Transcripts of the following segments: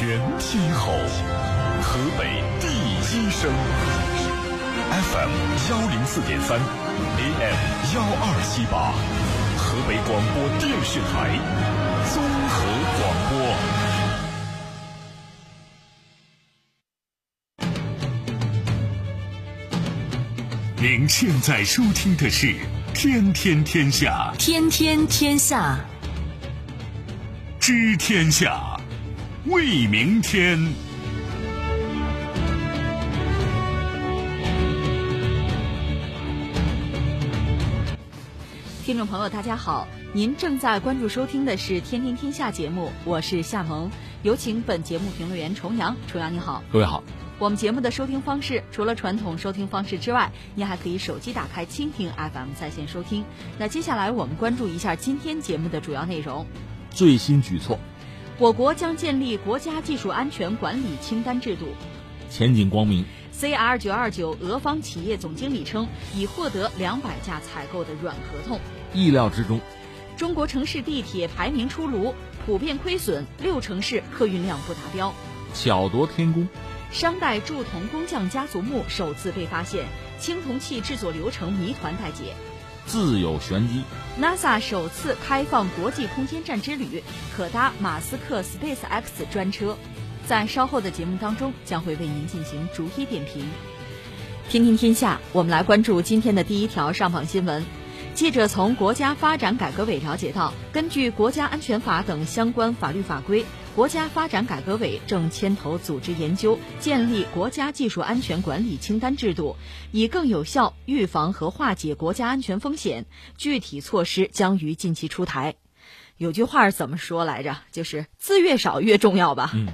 全天候，河北第一声，FM 幺零四点三，AM 幺二七八，河北广播电视台综合广播。您现在收听的是《天天天下》，天天天下，知天下，为明天。听众朋友，大家好，您正在关注收听的是《天天天下》节目，我是夏萌，有请本节目评论员重阳。重阳你好，各位好。我们节目的收听方式，除了传统收听方式之外，您还可以手机打开蜻蜓 FM 在线收听。那接下来我们关注一下今天节目的主要内容。最新举措，我国将建立国家技术安全管理清单制度，前景光明。CR 九二九俄方企业总经理称，已获得两百架采购的软合同，意料之中。中国城市地铁排名出炉，普遍亏损，六城市客运量不达标，巧夺天工。商代铸铜工匠家族墓首次被发现，青铜器制作流程谜团待解。自有玄机。NASA 首次开放国际空间站之旅，可搭马斯克 SpaceX 专车。在稍后的节目当中，将会为您进行逐一点评。听听天下，我们来关注今天的第一条上榜新闻。记者从国家发展改革委了解到，根据国家安全法等相关法律法规。国家发展改革委正牵头组织研究建立国家技术安全管理清单制度，以更有效预防和化解国家安全风险。具体措施将于近期出台。有句话是怎么说来着？就是字越少越重要吧。嗯，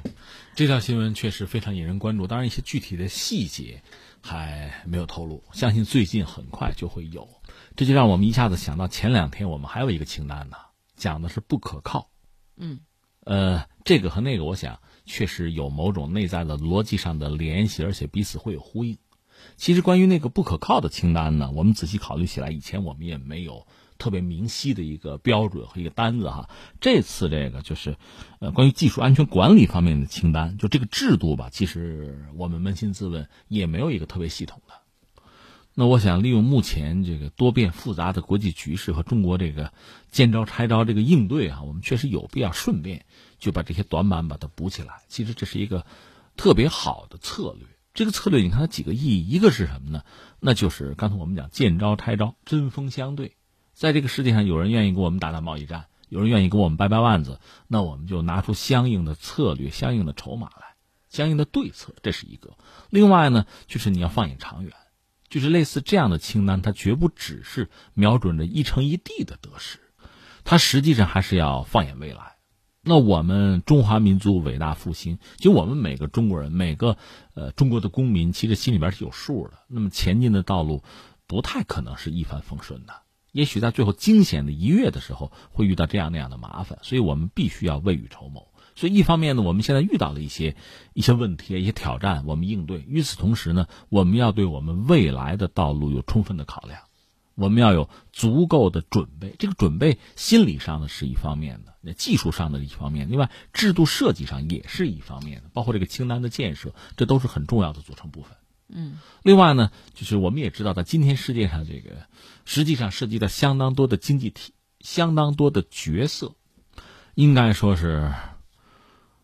这条新闻确实非常引人关注。当然，一些具体的细节还没有透露，相信最近很快就会有。这就让我们一下子想到前两天我们还有一个清单呢，讲的是不可靠。嗯。呃，这个和那个，我想确实有某种内在的逻辑上的联系，而且彼此会有呼应。其实关于那个不可靠的清单呢，我们仔细考虑起来，以前我们也没有特别明晰的一个标准和一个单子哈。这次这个就是，呃，关于技术安全管理方面的清单，就这个制度吧，其实我们扪心自问，也没有一个特别系统的。那我想利用目前这个多变复杂的国际局势和中国这个见招拆招这个应对啊，我们确实有必要顺便就把这些短板把它补起来。其实这是一个特别好的策略。这个策略你看它几个意义，一个是什么呢？那就是刚才我们讲见招拆招，针锋相对。在这个世界上，有人愿意跟我们打打贸易战，有人愿意跟我们掰掰腕子，那我们就拿出相应的策略、相应的筹码来，相应的对策，这是一个。另外呢，就是你要放眼长远。就是类似这样的清单，它绝不只是瞄准着一城一地的得失，它实际上还是要放眼未来。那我们中华民族伟大复兴，就我们每个中国人，每个呃中国的公民，其实心里边是有数的。那么前进的道路不太可能是一帆风顺的，也许在最后惊险的一跃的时候，会遇到这样那样的麻烦，所以我们必须要未雨绸缪。所以，一方面呢，我们现在遇到了一些一些问题、一些挑战，我们应对；与此同时呢，我们要对我们未来的道路有充分的考量，我们要有足够的准备。这个准备，心理上的是一方面的，那技术上的一方面，另外制度设计上也是一方面的，包括这个清单的建设，这都是很重要的组成部分。嗯。另外呢，就是我们也知道，在今天世界上，这个实际上涉及到相当多的经济体、相当多的角色，应该说是。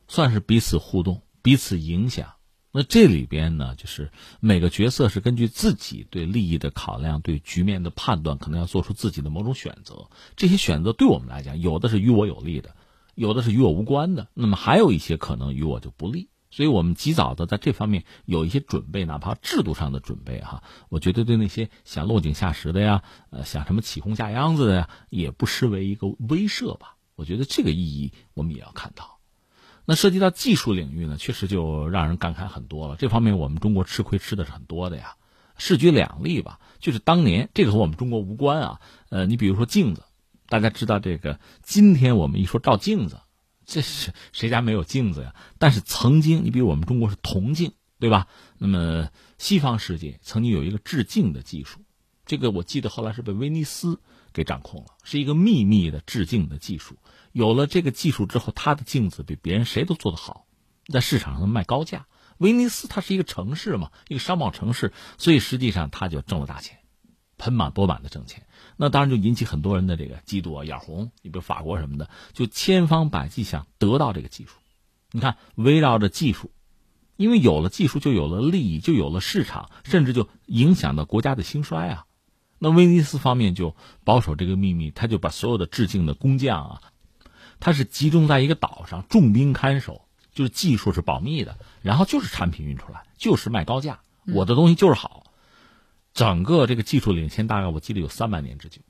算是彼此互动、彼此影响。那这里边呢，就是每个角色是根据自己对利益的考量、对局面的判断，可能要做出自己的某种选择。这些选择对我们来讲，有的是与我有利的，有的是与我无关的。那么还有一些可能与我就不利。所以我们及早的在这方面有一些准备，哪怕制度上的准备哈，我觉得对那些想落井下石的呀，呃，想什么起哄下秧子的呀，也不失为一个威慑吧。我觉得这个意义我们也要看到。那涉及到技术领域呢，确实就让人感慨很多了。这方面我们中国吃亏吃的是很多的呀。势举两例吧，就是当年这个和我们中国无关啊。呃，你比如说镜子，大家知道这个，今天我们一说照镜子，这是谁家没有镜子呀？但是曾经，你比如我们中国是铜镜，对吧？那么西方世界曾经有一个制镜的技术，这个我记得后来是被威尼斯给掌控了，是一个秘密的制镜的技术。有了这个技术之后，他的镜子比别人谁都做得好，在市场上卖高价。威尼斯它是一个城市嘛，一个商贸城市，所以实际上它就挣了大钱，盆满钵满的挣钱。那当然就引起很多人的这个嫉妒啊、眼红。你比如法国什么的，就千方百计想得到这个技术。你看，围绕着技术，因为有了技术，就有了利益，就有了市场，甚至就影响到国家的兴衰啊。那威尼斯方面就保守这个秘密，他就把所有的致敬的工匠啊，他是集中在一个岛上，重兵看守，就是技术是保密的，然后就是产品运出来，就是卖高价，我的东西就是好。整个这个技术领先，大概我记得有三百年之久，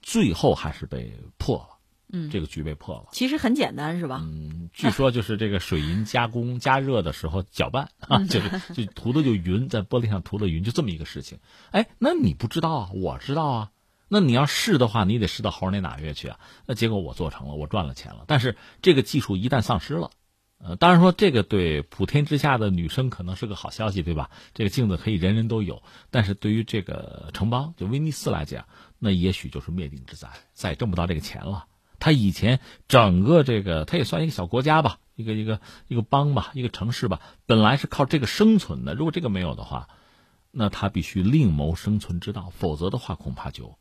最后还是被破了。嗯，这个局被破了。其实很简单，是吧？嗯，据说就是这个水银加工 加热的时候搅拌啊，就是就涂的就匀，在玻璃上涂的匀，就这么一个事情。哎，那你不知道啊？我知道啊。那你要试的话，你得试到猴年哪月去啊？那结果我做成了，我赚了钱了。但是这个技术一旦丧失了，呃，当然说这个对普天之下的女生可能是个好消息，对吧？这个镜子可以人人都有。但是对于这个城邦就威尼斯来讲，那也许就是灭顶之灾，再也挣不到这个钱了。他以前整个这个，他也算一个小国家吧，一个一个一个邦吧，一个城市吧，本来是靠这个生存的。如果这个没有的话，那他必须另谋生存之道，否则的话，恐怕就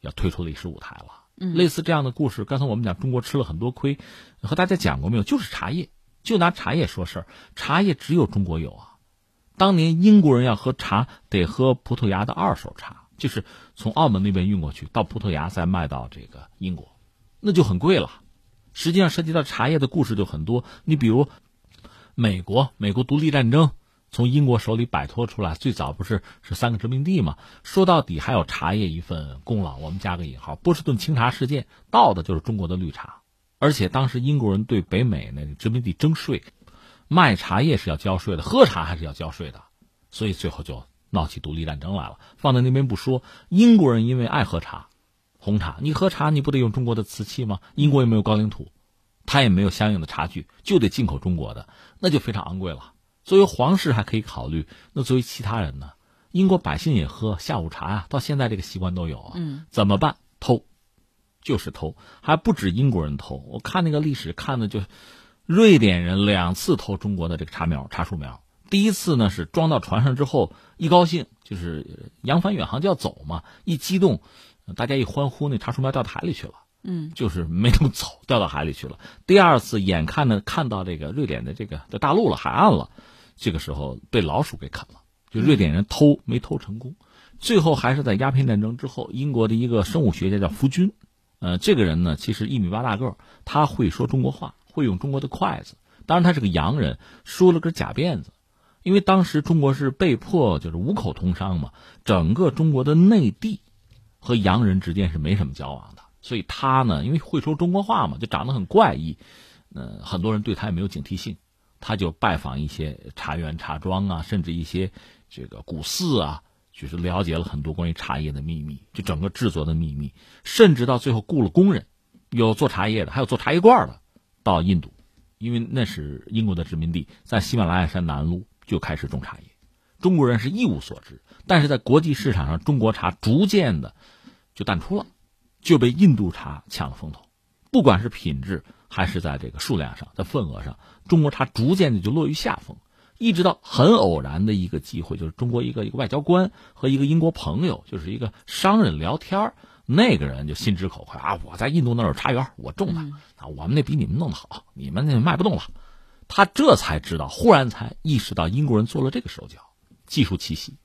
要退出历史舞台了。嗯，类似这样的故事，刚才我们讲中国吃了很多亏，和大家讲过没有？就是茶叶，就拿茶叶说事儿，茶叶只有中国有啊。当年英国人要喝茶，得喝葡萄牙的二手茶，就是从澳门那边运过去，到葡萄牙再卖到这个英国。那就很贵了，实际上涉及到茶叶的故事就很多。你比如，美国，美国独立战争从英国手里摆脱出来，最早不是是三个殖民地嘛？说到底还有茶叶一份功劳，我们加个引号。波士顿清茶事件倒的就是中国的绿茶，而且当时英国人对北美那个殖民地征税，卖茶叶是要交税的，喝茶还是要交税的，所以最后就闹起独立战争来了。放在那边不说，英国人因为爱喝茶。红茶，你喝茶你不得用中国的瓷器吗？英国也没有高岭土，它也没有相应的茶具，就得进口中国的，那就非常昂贵了。作为皇室还可以考虑，那作为其他人呢？英国百姓也喝下午茶啊，到现在这个习惯都有啊。嗯，怎么办？偷，就是偷，还不止英国人偷。我看那个历史看的就，瑞典人两次偷中国的这个茶苗、茶树苗。第一次呢是装到船上之后一高兴，就是扬帆远航就要走嘛，一激动。大家一欢呼，那茶树苗掉到海里去了。嗯，就是没能走，掉到海里去了。第二次，眼看着看到这个瑞典的这个的大陆了，海岸了，这个时候被老鼠给啃了。就瑞典人偷没偷成功，最后还是在鸦片战争之后，英国的一个生物学家叫福军，呃，这个人呢其实一米八大个，他会说中国话，会用中国的筷子。当然他是个洋人，梳了根假辫子，因为当时中国是被迫就是五口通商嘛，整个中国的内地。和洋人之间是没什么交往的，所以他呢，因为会说中国话嘛，就长得很怪异，呃，很多人对他也没有警惕性，他就拜访一些茶园、茶庄啊，甚至一些这个古寺啊，就是了解了很多关于茶叶的秘密，就整个制作的秘密，甚至到最后雇了工人，有做茶叶的，还有做茶叶罐的，到印度，因为那是英国的殖民地，在喜马拉雅山南麓就开始种茶叶，中国人是一无所知。但是在国际市场上，中国茶逐渐的就淡出了，就被印度茶抢了风头。不管是品质还是在这个数量上，在份额上，中国茶逐渐的就落于下风。一直到很偶然的一个机会，就是中国一个一个外交官和一个英国朋友，就是一个商人聊天那个人就心直口快啊，我在印度那有茶园，我种的啊，我们那比你们弄得好，你们那卖不动了。他这才知道，忽然才意识到英国人做了这个手脚，技术奇袭。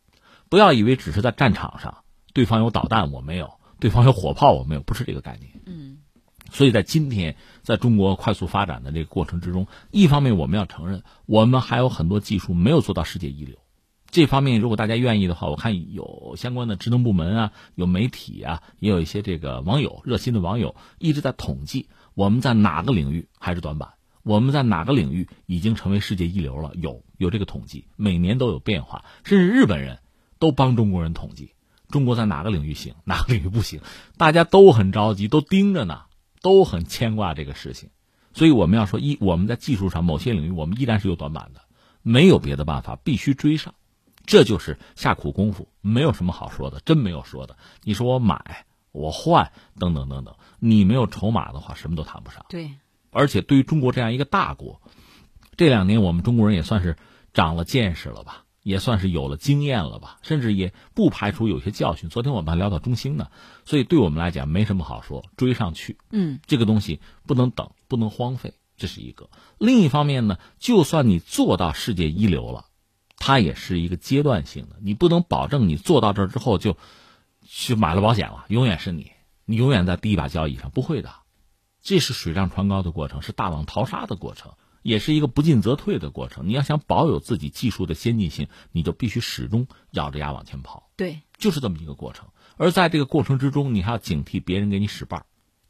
不要以为只是在战场上，对方有导弹我没有，对方有火炮我没有，不是这个概念。嗯，所以在今天，在中国快速发展的这个过程之中，一方面我们要承认，我们还有很多技术没有做到世界一流。这方面如果大家愿意的话，我看有相关的职能部门啊，有媒体啊，也有一些这个网友热心的网友一直在统计我们在哪个领域还是短板，我们在哪个领域已经成为世界一流了。有有这个统计，每年都有变化，甚至日本人。都帮中国人统计，中国在哪个领域行，哪个领域不行，大家都很着急，都盯着呢，都很牵挂这个事情。所以我们要说，一我们在技术上某些领域我们依然是有短板的，没有别的办法，必须追上。这就是下苦功夫，没有什么好说的，真没有说的。你说我买，我换，等等等等，你没有筹码的话，什么都谈不上。对，而且对于中国这样一个大国，这两年我们中国人也算是长了见识了吧，也算是有了经验了吧，甚至也不排除有些教训。昨天我们还聊到中兴呢，所以对我们来讲没什么好说，追上去。嗯，这个东西不能等，不能荒废，这是一个。另一方面呢，就算你做到世界一流了，它也是一个阶段性的，你不能保证你做到这儿之后就去买了保险了，永远是你，你永远在第一把交椅上，不会的。这是水涨船高的过程，是大浪淘沙的过程，也是一个不进则退的过程。你要想保有自己技术的先进性，你就必须始终咬着牙往前跑。对，就是这么一个过程。而在这个过程之中，你还要警惕别人给你使绊儿，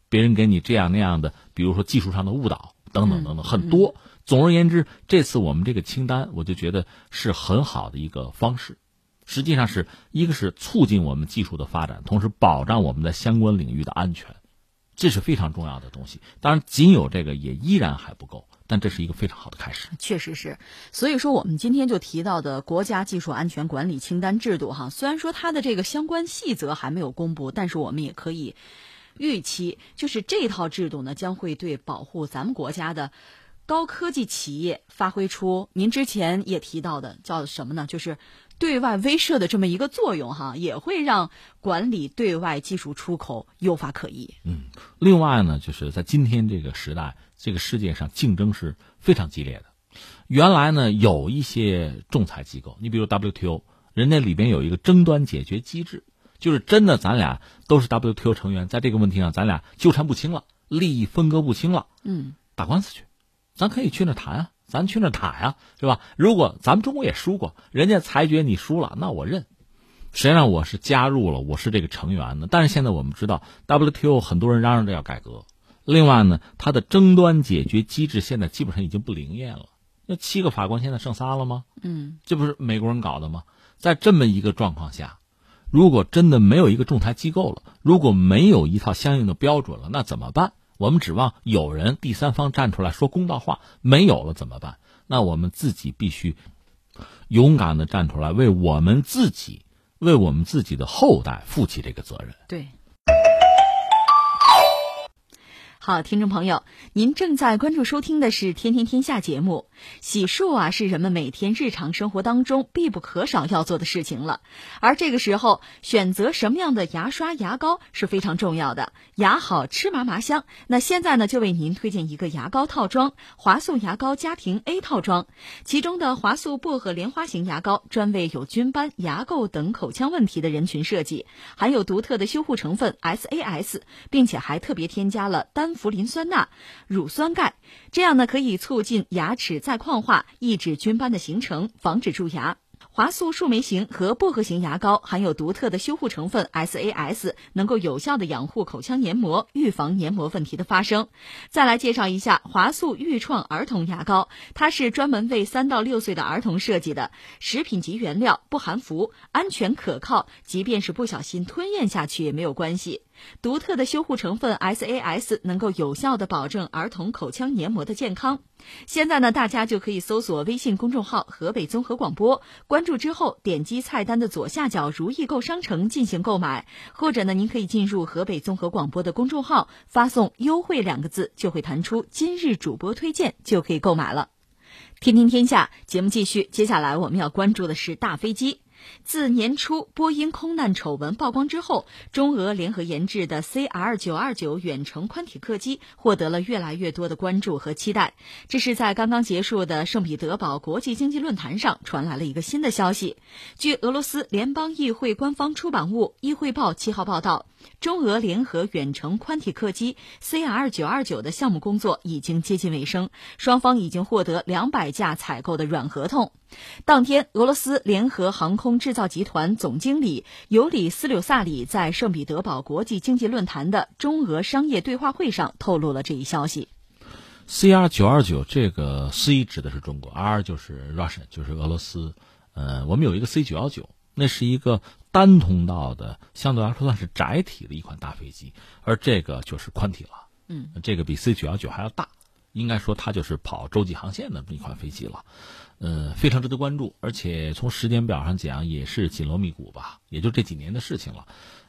别人给你这样那样的，比如说技术上的误导等等等等，很多。总而言之，这次我们这个清单，我就觉得是很好的一个方式。实际上是一个是促进我们技术的发展，同时保障我们在相关领域的安全。这是非常重要的东西，当然仅有这个也依然还不够，但这是一个非常好的开始。确实是，所以说我们今天就提到的国家技术安全管理清单制度，哈，虽然说它的这个相关细则还没有公布，但是我们也可以预期，就是这套制度呢将会对保护咱们国家的高科技企业发挥出您之前也提到的叫什么呢？就是对外威慑的这么一个作用，哈，也会让管理对外技术出口有法可依。嗯，另外呢，就是在今天这个时代，这个世界上竞争是非常激烈的。原来呢，有一些仲裁机构，你比如 WTO，人家里边有一个争端解决机制，就是真的咱俩都是 WTO 成员，在这个问题上咱俩纠缠不清了，利益分割不清了，嗯，打官司去，咱可以去那谈啊。咱去那打呀，是吧？如果咱们中国也输过，人家裁决你输了，那我认。谁让我是加入了，我是这个成员呢？但是现在我们知道，WTO 很多人嚷嚷着要改革。另外呢，它的争端解决机制现在基本上已经不灵验了。那七个法官现在剩仨了吗？嗯，这不是美国人搞的吗？在这么一个状况下，如果真的没有一个仲裁机构了，如果没有一套相应的标准了，那怎么办？我们指望有人第三方站出来说公道话，没有了怎么办？那我们自己必须勇敢的站出来，为我们自己，为我们自己的后代负起这个责任。对。好，听众朋友，您正在关注收听的是《天天天下》节目。洗漱啊，是人们每天日常生活当中必不可少要做的事情了。而这个时候，选择什么样的牙刷、牙膏是非常重要的。牙好，吃嘛嘛香。那现在呢，就为您推荐一个牙膏套装——华素牙膏家庭 A 套装。其中的华素薄荷莲花型牙膏，专为有菌斑、牙垢等口腔问题的人群设计，含有独特的修护成分 SAS，并且还特别添加了单氟磷酸钠、乳酸钙，这样呢可以促进牙齿再矿化，抑制菌斑的形成，防止蛀牙。华素树莓型和薄荷型牙膏含有独特的修护成分 SAS，能够有效的养护口腔黏膜，预防黏膜问题的发生。再来介绍一下华素愈创儿童牙膏，它是专门为三到六岁的儿童设计的，食品级原料，不含氟，安全可靠，即便是不小心吞咽下去也没有关系。独特的修护成分 SAS 能够有效的保证儿童口腔黏膜的健康。现在呢，大家就可以搜索微信公众号“河北综合广播”，关注之后点击菜单的左下角“如意购商城”进行购买，或者呢，您可以进入河北综合广播的公众号，发送“优惠”两个字，就会弹出今日主播推荐，就可以购买了。天听天下节目继续，接下来我们要关注的是大飞机。自年初波音空难丑闻曝光之后，中俄联合研制的 CR 九二九远程宽体客机获得了越来越多的关注和期待。这是在刚刚结束的圣彼得堡国际经济论坛上传来了一个新的消息。据俄罗斯联邦议会官方出版物《议会报》七号报道，中俄联合远程宽体客机 CR 九二九的项目工作已经接近尾声，双方已经获得两百架采购的软合同。当天，俄罗斯联合航空制造集团总经理尤里斯柳萨里在圣彼得堡国际经济论坛的中俄商业对话会上透露了这一消息。CR 九二九这个 C 指的是中国，R 就是 Russian，就是俄罗斯。呃，我们有一个 C 九幺九，那是一个单通道的，相对来说算是窄体的一款大飞机，而这个就是宽体了。嗯，这个比 C 九幺九还要大，应该说它就是跑洲际航线的这么一款飞机了。呃，非常值得关注，而且从时间表上讲也是紧锣密鼓吧，也就这几年的事情了。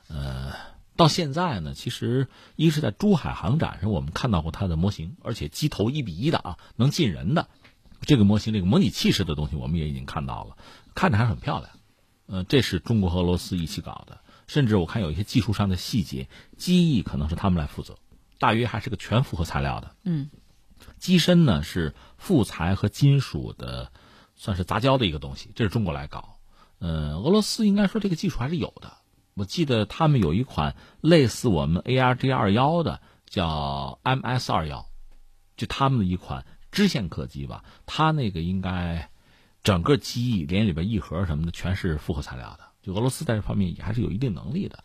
呃，到现在呢，其实一是在珠海航展上我们看到过它的模型，而且机头一比一的啊，能进人的。这个模型，这个模拟器式的东西，我们也已经看到了，看着还很漂亮。呃，这是中国和俄罗斯一起搞的，甚至我看有一些技术上的细节，机翼可能是他们来负责，大约还是个全复合材料的。嗯，机身呢是复材和金属的，算是杂交的一个东西，这是中国来搞。呃，俄罗斯应该说这个技术还是有的。我记得他们有一款类似我们 A R G 二幺的，叫 MS 二幺，就他们的一款支线客机吧。它那个应该整个机翼连里边翼盒什么的全是复合材料的。就俄罗斯在这方面也还是有一定能力的。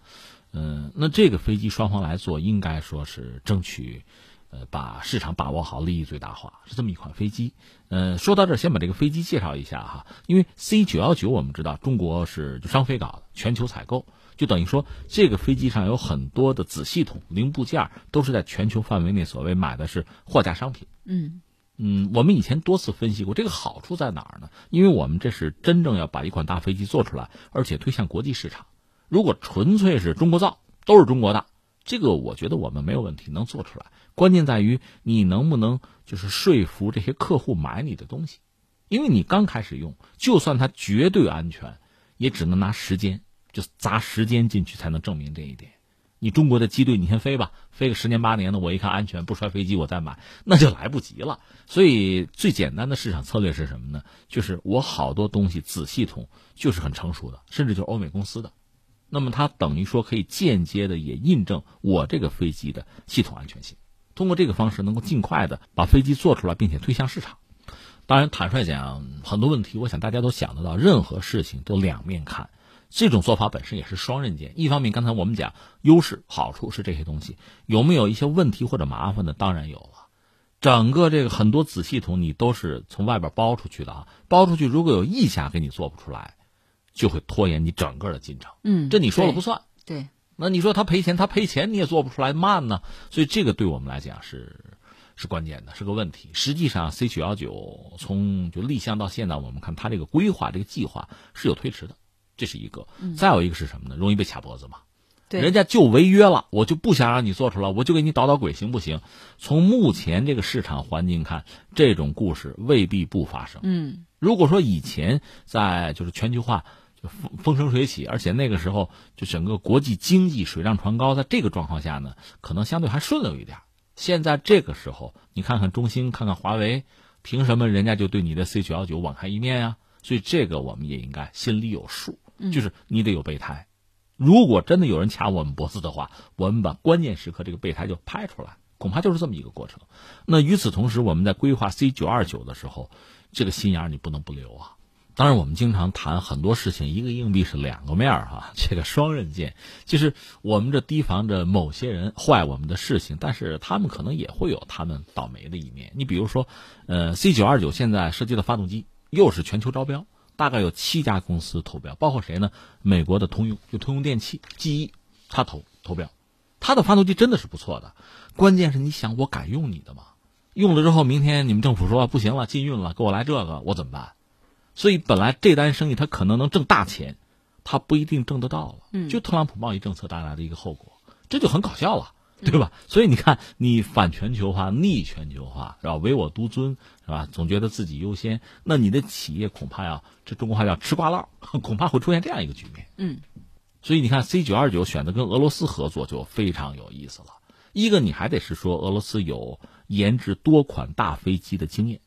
嗯，那这个飞机双方来做，应该说是争取。呃，把市场把握好，利益最大化，是这么一款飞机。呃，说到这儿，先把这个飞机介绍一下哈。因为 C 九幺九我们知道，中国是商飞搞的，全球采购，就等于说这个飞机上有很多的子系统零部件都是在全球范围内所谓买的是货架商品。嗯嗯，我们以前多次分析过，这个好处在哪儿呢？因为我们这是真正要把一款大飞机做出来，而且推向国际市场。如果纯粹是中国造，都是中国的，这个我觉得我们没有问题，能做出来。关键在于你能不能就是说服这些客户买你的东西，因为你刚开始用，就算它绝对安全，也只能拿时间就砸时间进去才能证明这一点。你中国的机队，你先飞吧，飞个十年八年的，我一看安全不摔飞机，我再买，那就来不及了。所以最简单的市场策略是什么呢？就是我好多东西子系统就是很成熟的，甚至就是欧美公司的，那么它等于说可以间接的也印证我这个飞机的系统安全性。通过这个方式，能够尽快的把飞机做出来，并且推向市场。当然，坦率讲，很多问题，我想大家都想得到。任何事情都两面看，这种做法本身也是双刃剑。一方面，刚才我们讲优势、好处是这些东西，有没有一些问题或者麻烦呢？当然有了。整个这个很多子系统，你都是从外边包出去的啊，包出去如果有一家给你做不出来，就会拖延你整个的进程。嗯，这你说了不算。对。那你说他赔钱，他赔钱你也做不出来慢呢，所以这个对我们来讲是是关键的，是个问题。实际上，C 九幺九从就立项到现在，我们看它这个规划、这个计划是有推迟的，这是一个。再有一个是什么呢？容易被卡脖子嘛。对，人家就违约了，我就不想让你做出来，我就给你捣捣鬼，行不行？从目前这个市场环境看，这种故事未必不发生。嗯，如果说以前在就是全球化。风风生水起，而且那个时候就整个国际经济水涨船高，在这个状况下呢，可能相对还顺溜一点。现在这个时候，你看看中兴，看看华为，凭什么人家就对你的 C 九幺九网开一面呀？所以这个我们也应该心里有数，就是你得有备胎。如果真的有人掐我们脖子的话，我们把关键时刻这个备胎就拍出来，恐怕就是这么一个过程。那与此同时，我们在规划 C 九二九的时候，这个心眼你不能不留啊。当然，我们经常谈很多事情，一个硬币是两个面儿哈，这个双刃剑，就是我们这提防着某些人坏我们的事情，但是他们可能也会有他们倒霉的一面。你比如说，呃，C 九二九现在设计的发动机又是全球招标，大概有七家公司投标，包括谁呢？美国的通用，就通用电气、GE，他投投标，他的发动机真的是不错的。关键是你想，我敢用你的吗？用了之后，明天你们政府说不行了，禁运了，给我来这个，我怎么办？所以本来这单生意他可能能挣大钱，他不一定挣得到了。嗯，就特朗普贸易政策带来的一个后果，这就很搞笑了，对吧？所以你看，你反全球化、逆全球化，是吧？唯我独尊，是吧？总觉得自己优先，那你的企业恐怕要这中国话叫吃瓜唠，恐怕会出现这样一个局面。嗯，所以你看，C 九二九选择跟俄罗斯合作就非常有意思了。一个你还得是说，俄罗斯有研制多款大飞机的经验。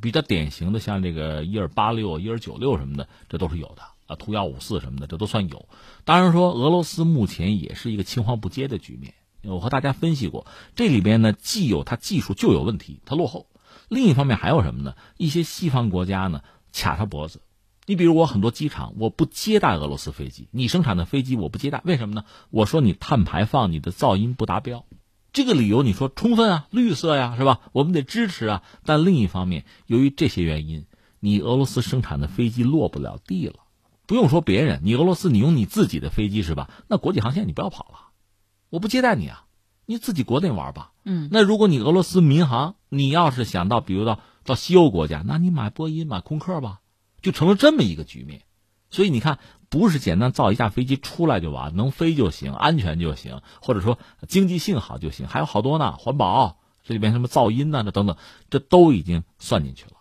比较典型的，像这个伊尔八六、伊尔九六什么的，这都是有的啊。图幺五四什么的，这都算有。当然说，俄罗斯目前也是一个青黄不接的局面。我和大家分析过，这里边呢，既有它技术就有问题，它落后；另一方面还有什么呢？一些西方国家呢卡他脖子。你比如我很多机场，我不接待俄罗斯飞机，你生产的飞机我不接待，为什么呢？我说你碳排放、你的噪音不达标。这个理由你说充分啊，绿色呀，是吧？我们得支持啊。但另一方面，由于这些原因，你俄罗斯生产的飞机落不了地了。不用说别人，你俄罗斯你用你自己的飞机是吧？那国际航线你不要跑了，我不接待你啊，你自己国内玩吧。嗯。那如果你俄罗斯民航，你要是想到比如到到西欧国家，那你买波音买空客吧，就成了这么一个局面。所以你看。不是简单造一架飞机出来就完，能飞就行，安全就行，或者说经济性好就行，还有好多呢，环保这里边什么噪音呢，这等等，这都已经算进去了。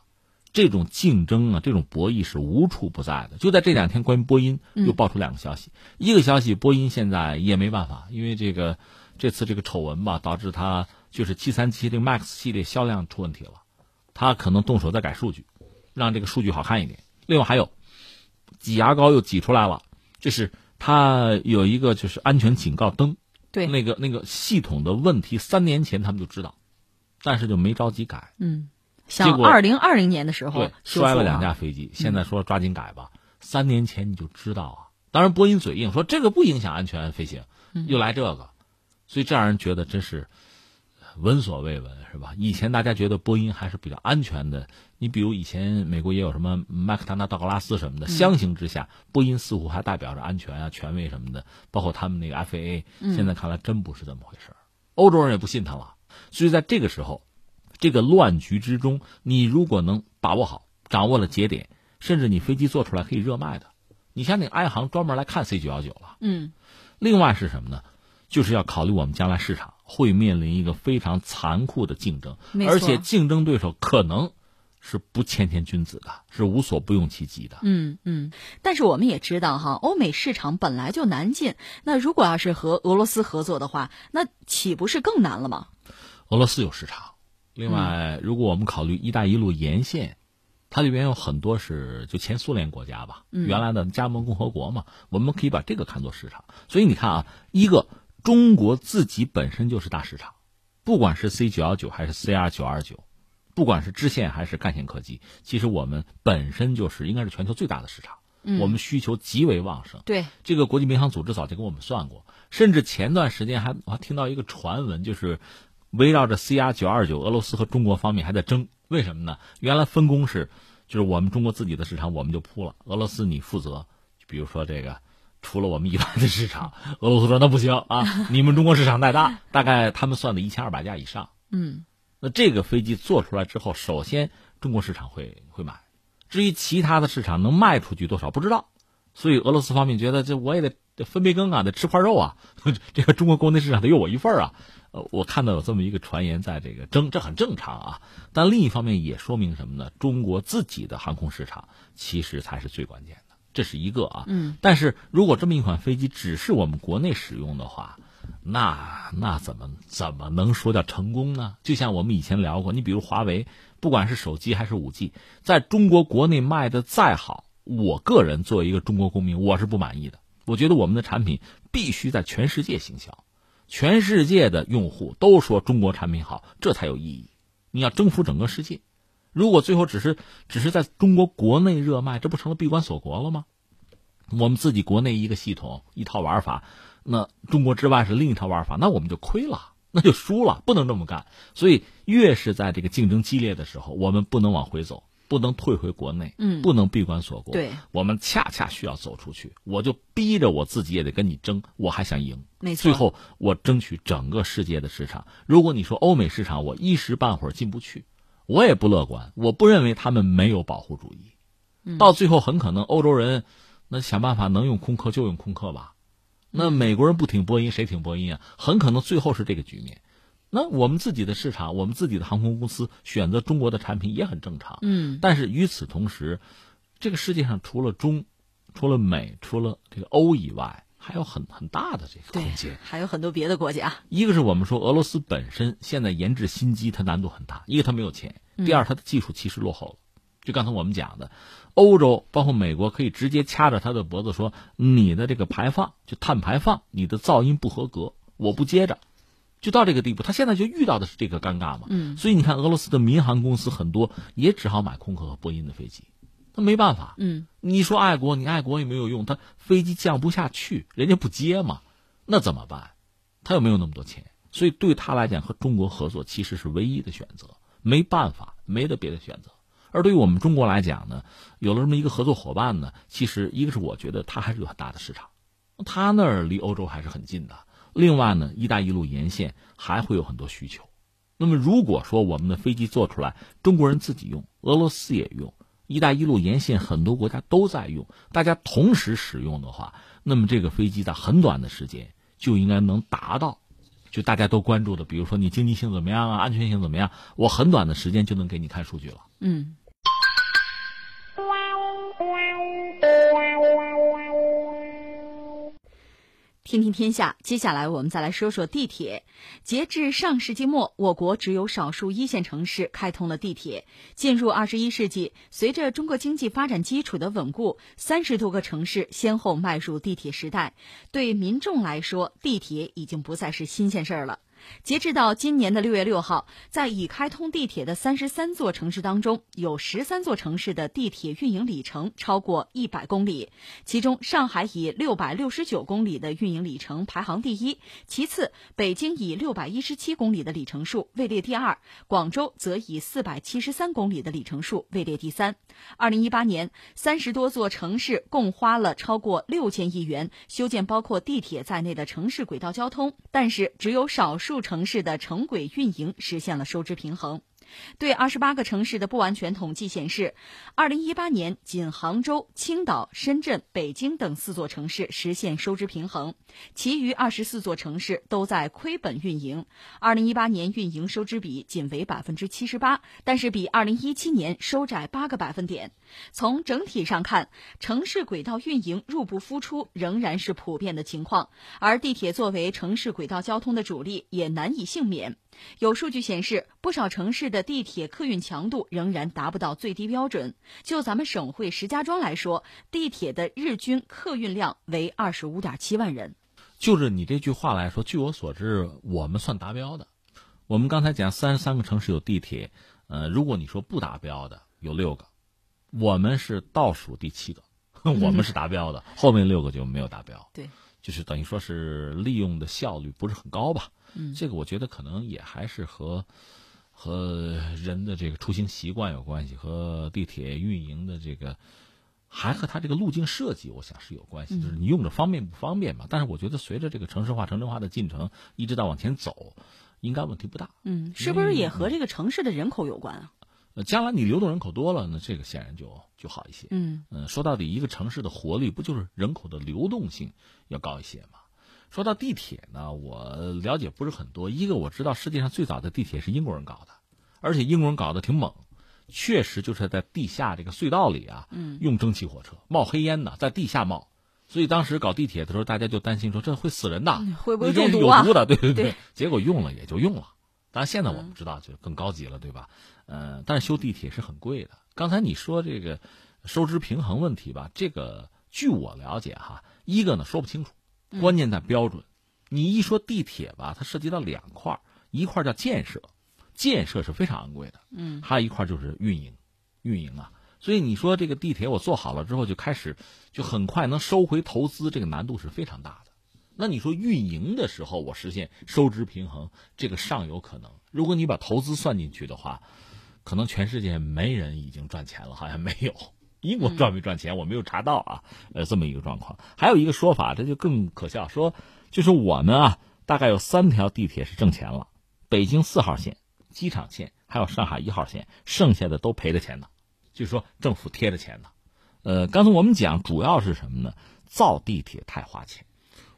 这种竞争啊，这种博弈是无处不在的。就在这两天，关于波音又爆出两个消息，一个消息，波音现在也没办法，因为这个这次这个丑闻吧，导致它就是七三七这个 MAX 系列销量出问题了，他可能动手再改数据，让这个数据好看一点。另外还有挤牙膏又挤出来了，就是它有一个就是安全警告灯，对，那个那个系统的问题，三年前他们就知道，但是就没着急改。嗯，像二零二零年的时候对摔了两架飞机，现在说抓紧改吧。三年前你就知道啊，当然波音嘴硬说这个不影响安全飞行，又来这个，所以这让人觉得真是闻所未闻，是吧？以前大家觉得波音还是比较安全的，你比如以前美国也有什么麦克唐纳、道格拉斯什么的，相形之下，波音似乎还代表着安全啊、权威什么的，包括他们那个 FAA，现在看来真不是这么回事欧洲人也不信他了，所以在这个时候，这个乱局之中，你如果能把握好、掌握了节点。甚至你飞机做出来可以热卖的，你像那个埃航专门来看 C 九幺九了。嗯，另外是什么呢？就是要考虑我们将来市场会面临一个非常残酷的竞争，而且竞争对手可能是不谦谦君子的，是无所不用其极的。嗯嗯，但是我们也知道哈，欧美市场本来就难进，那如果要是和俄罗斯合作的话，那岂不是更难了吗？俄罗斯有市场，另外，如果我们考虑“一带一路”沿线。它里边有很多是就前苏联国家吧，原来的加盟共和国嘛，我们可以把这个看作市场。所以你看啊，一个中国自己本身就是大市场，不管是 C 九幺九还是 CR 九二九，不管是支线还是干线客机，其实我们本身就是应该是全球最大的市场，我们需求极为旺盛。对，这个国际民航组织早就跟我们算过，甚至前段时间还我还听到一个传闻，就是围绕着 CR 九二九，俄罗斯和中国方面还在争。为什么呢？原来分工是，就是我们中国自己的市场我们就铺了，俄罗斯你负责，比如说这个，除了我们以外的市场，俄罗斯说那不行啊，你们中国市场太大，大概他们算的一千二百架以上。嗯，那这个飞机做出来之后，首先中国市场会会买，至于其他的市场能卖出去多少不知道，所以俄罗斯方面觉得这我也得分杯羹啊，得吃块肉啊，这个中国国内市场得有我一份啊。呃，我看到有这么一个传言，在这个争，这很正常啊。但另一方面也说明什么呢？中国自己的航空市场其实才是最关键的，这是一个啊。嗯。但是如果这么一款飞机只是我们国内使用的话，那那怎么怎么能说叫成功呢？就像我们以前聊过，你比如华为，不管是手机还是五 G，在中国国内卖的再好，我个人作为一个中国公民，我是不满意的。我觉得我们的产品必须在全世界行销。全世界的用户都说中国产品好，这才有意义。你要征服整个世界，如果最后只是只是在中国国内热卖，这不成了闭关锁国了吗？我们自己国内一个系统一套玩法，那中国之外是另一套玩法，那我们就亏了，那就输了，不能这么干。所以越是在这个竞争激烈的时候，我们不能往回走。不能退回国内，嗯，不能闭关锁国，对，我们恰恰需要走出去。我就逼着我自己也得跟你争，我还想赢，没错。最后我争取整个世界的市场。如果你说欧美市场我一时半会儿进不去，我也不乐观。我不认为他们没有保护主义，到最后很可能欧洲人那想办法能用空客就用空客吧。那美国人不挺波音，谁挺波音啊？很可能最后是这个局面。那我们自己的市场，我们自己的航空公司选择中国的产品也很正常。嗯，但是与此同时，这个世界上除了中、除了美、除了这个欧以外，还有很很大的这个空间，还有很多别的国家。一个是我们说俄罗斯本身现在研制新机，它难度很大；一个它没有钱；第二，它的技术其实落后了。就刚才我们讲的，欧洲包括美国可以直接掐着它的脖子说：“你的这个排放，就碳排放，你的噪音不合格，我不接着。”就到这个地步，他现在就遇到的是这个尴尬嘛。嗯，所以你看，俄罗斯的民航公司很多也只好买空客和波音的飞机，他没办法。嗯，你说爱国，你爱国也没有用，他飞机降不下去，人家不接嘛，那怎么办？他又没有那么多钱，所以对他来讲，和中国合作其实是唯一的选择，没办法，没得别的选择。而对于我们中国来讲呢，有了这么一个合作伙伴呢，其实一个是我觉得他还是有很大的市场，他那儿离欧洲还是很近的。另外呢，一带一路沿线还会有很多需求。那么，如果说我们的飞机做出来，中国人自己用，俄罗斯也用，一带一路沿线很多国家都在用大家同时使用的话那么这个飞机在很短的时间就应该能达到就大家都关注的比如说你经济性怎么样啊安全性怎么样我很短的时间就能给你看数据了。嗯。听听天下，接下来我们再来说说地铁。截至上世纪末，我国只有少数一线城市开通了地铁。进入二十一世纪，随着中国经济发展基础的稳固，三十多个城市先后迈入地铁时代。对民众来说，地铁已经不再是新鲜事儿了。截至到今年的六月六号，在已开通地铁的三十三座城市当中，有十三座城市的地铁运营里程超过一百公里。其中，上海以六百六十九公里的运营里程排行第一，其次，北京以六百一十七公里的里程数位列第二，广州则以四百七十三公里的里程数位列第三。二零一八年，三十多座城市共花了超过六千亿元修建包括地铁在内的城市轨道交通，但是只有少数。数城市的城轨运营实现了收支平衡。对二十八个城市的不完全统计显示，二零一八年仅杭州、青岛、深圳、北京等四座城市实现收支平衡，其余二十四座城市都在亏本运营。二零一八年运营收支比仅为百分之七十八，但是比二零一七年收窄八个百分点。从整体上看，城市轨道运营入不敷出仍然是普遍的情况，而地铁作为城市轨道交通的主力，也难以幸免。有数据显示，不少城市的地铁客运强度仍然达不到最低标准。就咱们省会石家庄来说，地铁的日均客运量为二十五点七万人。就是你这句话来说，据我所知，我们算达标的。我们刚才讲三十三个城市有地铁，呃，如果你说不达标的有六个，我们是倒数第七个，我们是达标的，后面六个就没有达标。对，就是等于说是利用的效率不是很高吧。这个我觉得可能也还是和和人的这个出行习惯有关系，和地铁运营的这个还和它这个路径设计，我想是有关系。就是你用着方便不方便嘛？但是我觉得随着这个城市化、城镇化的进程一直到往前走，应该问题不大。嗯，是不是也和这个城市的人口有关啊？呃，将来你流动人口多了，那这个显然就就好一些。嗯嗯，说到底，一个城市的活力不就是人口的流动性要高一些吗？说到地铁呢，我了解不是很多。一个我知道，世界上最早的地铁是英国人搞的，而且英国人搞的挺猛，确实就是在地下这个隧道里啊，用蒸汽火车冒黑烟呢，在地下冒。所以当时搞地铁的时候，大家就担心说这会死人的，会不会中毒啊？有毒的，对 对对。结果用了也就用了，当然现在我们知道就更高级了，对吧？呃，但是修地铁是很贵的。刚才你说这个收支平衡问题吧，这个据我了解哈，一个呢说不清楚。关键在标准，你一说地铁吧，它涉及到两块一块叫建设，建设是非常昂贵的，嗯，还有一块就是运营，运营啊，所以你说这个地铁我做好了之后就开始，就很快能收回投资，这个难度是非常大的。那你说运营的时候我实现收支平衡，这个尚有可能。如果你把投资算进去的话，可能全世界没人已经赚钱了，好像没有。英国赚没赚钱，我没有查到啊，呃，这么一个状况。还有一个说法，这就更可笑，说就是我们啊，大概有三条地铁是挣钱了，北京四号线、机场线，还有上海一号线，剩下的都赔着钱呢，就是说政府贴着钱呢。呃，刚才我们讲主要是什么呢？造地铁太花钱。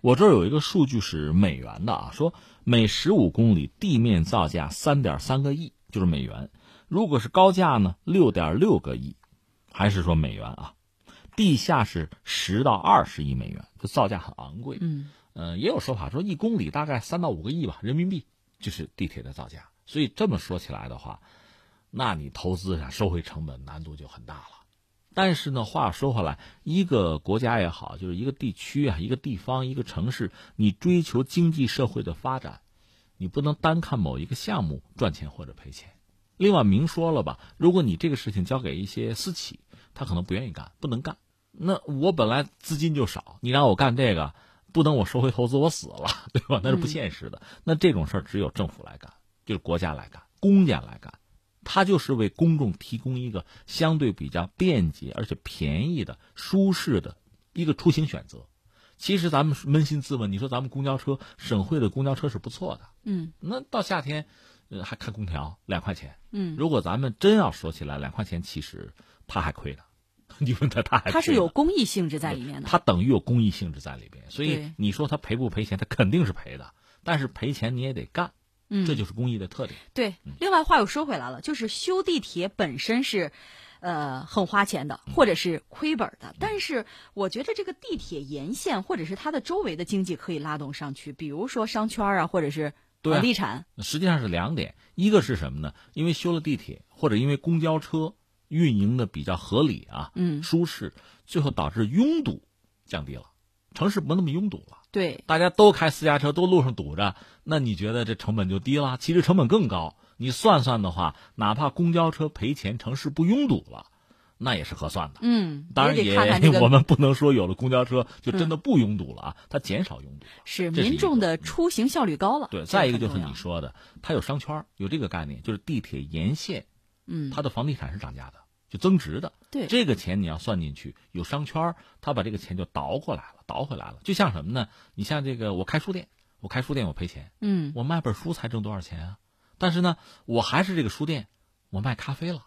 我这儿有一个数据是美元的啊，说每十五公里地面造价三点三个亿，就是美元。如果是高架呢，六点六个亿。还是说美元啊，地下是十到二十亿美元，这造价很昂贵。嗯，呃，也有说法说一公里大概三到五个亿吧，人民币就是地铁的造价。所以这么说起来的话，那你投资上收回成本难度就很大了。但是呢，话说回来，一个国家也好，就是一个地区啊，一个地方，一个城市，你追求经济社会的发展，你不能单看某一个项目赚钱或者赔钱。另外，明说了吧，如果你这个事情交给一些私企。他可能不愿意干，不能干。那我本来资金就少，你让我干这个，不等我收回投资，我死了，对吧？那是不现实的。那这种事儿只有政府来干，就是国家来干，公家来干，他就是为公众提供一个相对比较便捷而且便宜的、舒适的一个出行选择。其实咱们扪心自问，你说咱们公交车，省会的公交车是不错的，嗯，那到夏天，呃，还开空调，两块钱，嗯，如果咱们真要说起来，两块钱其实他还亏呢。你问他，他还他是有公益性质在里面的，他等于有公益性质在里边，所以你说他赔不赔钱，他肯定是赔的。但是赔钱你也得干，嗯，这就是公益的特点。对，另外话又说回来了，就是修地铁本身是，呃，很花钱的，或者是亏本的。但是我觉得这个地铁沿线或者是它的周围的经济可以拉动上去，比如说商圈啊，或者是房地产。实际上是两点，一个是什么呢？因为修了地铁，或者因为公交车运营的比较合理啊，嗯，舒适，最后导致拥堵降低了，城市不那么拥堵了。对，大家都开私家车，都路上堵着，那你觉得这成本就低了？其实成本更高。你算算的话，哪怕公交车赔钱，城市不拥堵了，那也是合算的。嗯，当然也 我们不能说有了公交车就真的不拥堵了啊，它减少拥堵。是民众的出行效率高了。对，再一个就是你说的，它有商圈，有这个概念，就是地铁沿线，嗯，它的房地产是涨价的，就增值的。对，这个钱你要算进去，有商圈，他把这个钱就倒过来了，倒回来了。就像什么呢？你像这个，我开书店，我开书店我赔钱，嗯，我卖本书才挣多少钱啊？但是呢，我还是这个书店，我卖咖啡了，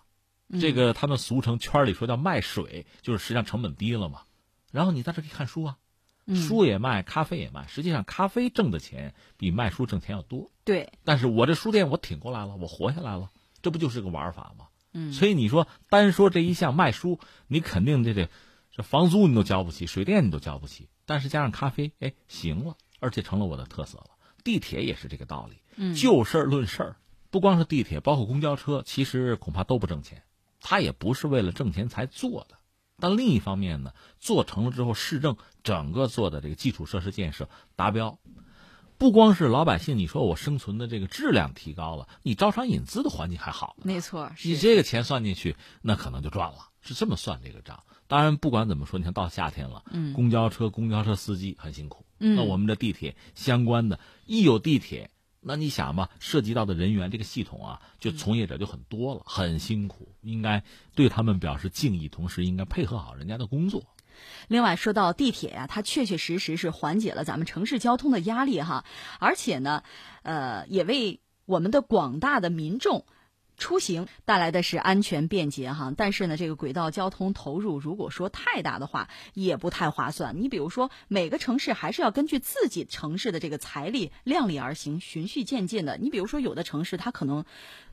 这个他们俗称圈里说叫卖水，就是实际上成本低了嘛。然后你在这可以看书啊，书也卖，咖啡也卖。实际上，咖啡挣的钱比卖书挣钱要多。对。但是我这书店我挺过来了，我活下来了，这不就是个玩法吗？嗯。所以你说单说这一项卖书，你肯定这这这房租你都交不起，水电你都交不起。但是加上咖啡，哎，行了，而且成了我的特色了。地铁也是这个道理。嗯。就事论事儿。不光是地铁，包括公交车，其实恐怕都不挣钱。它也不是为了挣钱才做的。但另一方面呢，做成了之后，市政整个做的这个基础设施建设达标，不光是老百姓，你说我生存的这个质量提高了，你招商引资的环境还好。没错，你这个钱算进去，那可能就赚了。是这么算这个账。当然，不管怎么说，你看到夏天了，嗯，公交车、公交车司机很辛苦。嗯，那我们的地铁相关的，一有地铁。那你想吧，涉及到的人员这个系统啊，就从业者就很多了，很辛苦，应该对他们表示敬意，同时应该配合好人家的工作。另外，说到地铁呀，它确确实实是缓解了咱们城市交通的压力哈，而且呢，呃，也为我们的广大的民众。出行带来的是安全便捷哈，但是呢，这个轨道交通投入如果说太大的话，也不太划算。你比如说，每个城市还是要根据自己城市的这个财力量力而行，循序渐进的。你比如说，有的城市它可能。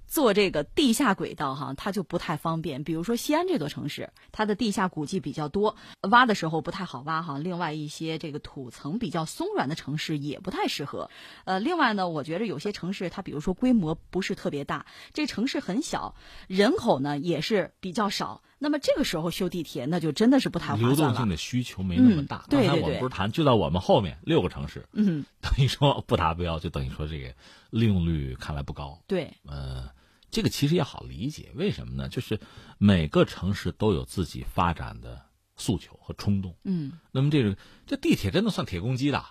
做这个地下轨道哈，它就不太方便。比如说西安这座城市，它的地下古迹比较多，挖的时候不太好挖哈。另外一些这个土层比较松软的城市也不太适合。呃，另外呢，我觉得有些城市它比如说规模不是特别大，这城市很小，人口呢也是比较少。那么这个时候修地铁，那就真的是不太划算了。流动性的需求没那么大。对我们不是谈就在我们后面六个城市，嗯，等于说不达标，就等于说这个利用率看来不高。对，呃。这个其实也好理解，为什么呢？就是每个城市都有自己发展的诉求和冲动。嗯，那么这个这地铁真的算铁公鸡的，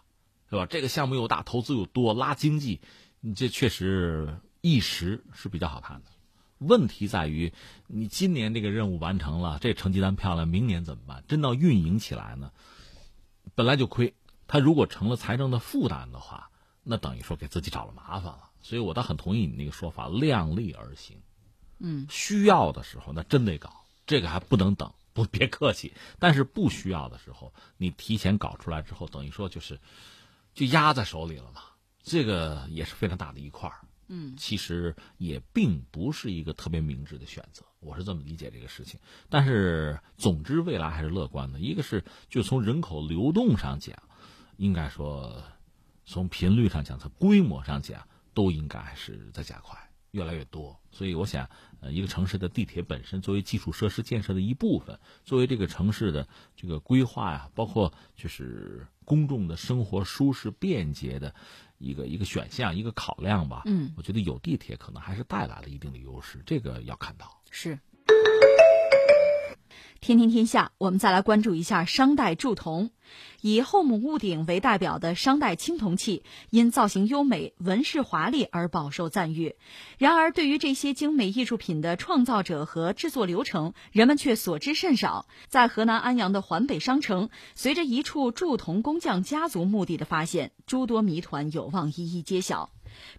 是吧？这个项目又大，投资又多，拉经济，你这确实一时是比较好看的。问题在于，你今年这个任务完成了，这成绩单漂亮，明年怎么办？真到运营起来呢，本来就亏，它如果成了财政的负担的话，那等于说给自己找了麻烦了。所以我倒很同意你那个说法，量力而行。嗯，需要的时候那真得搞，这个还不能等，不别客气。但是不需要的时候，你提前搞出来之后，等于说就是就压在手里了嘛。这个也是非常大的一块儿。嗯，其实也并不是一个特别明智的选择，我是这么理解这个事情。但是总之未来还是乐观的。一个是就从人口流动上讲，应该说从频率上讲，从规模上讲。都应该是在加快，越来越多。所以我想，呃，一个城市的地铁本身作为基础设施建设的一部分，作为这个城市的这个规划呀，包括就是公众的生活舒适便捷的一个一个选项、一个考量吧。嗯，我觉得有地铁可能还是带来了一定的优势，这个要看到。是。天天天下，我们再来关注一下商代铸铜。以后母戊鼎为代表的商代青铜器，因造型优美、纹饰华丽而饱受赞誉。然而，对于这些精美艺术品的创造者和制作流程，人们却所知甚少。在河南安阳的环北商城，随着一处铸铜工匠家族墓地的发现，诸多谜团有望一一揭晓。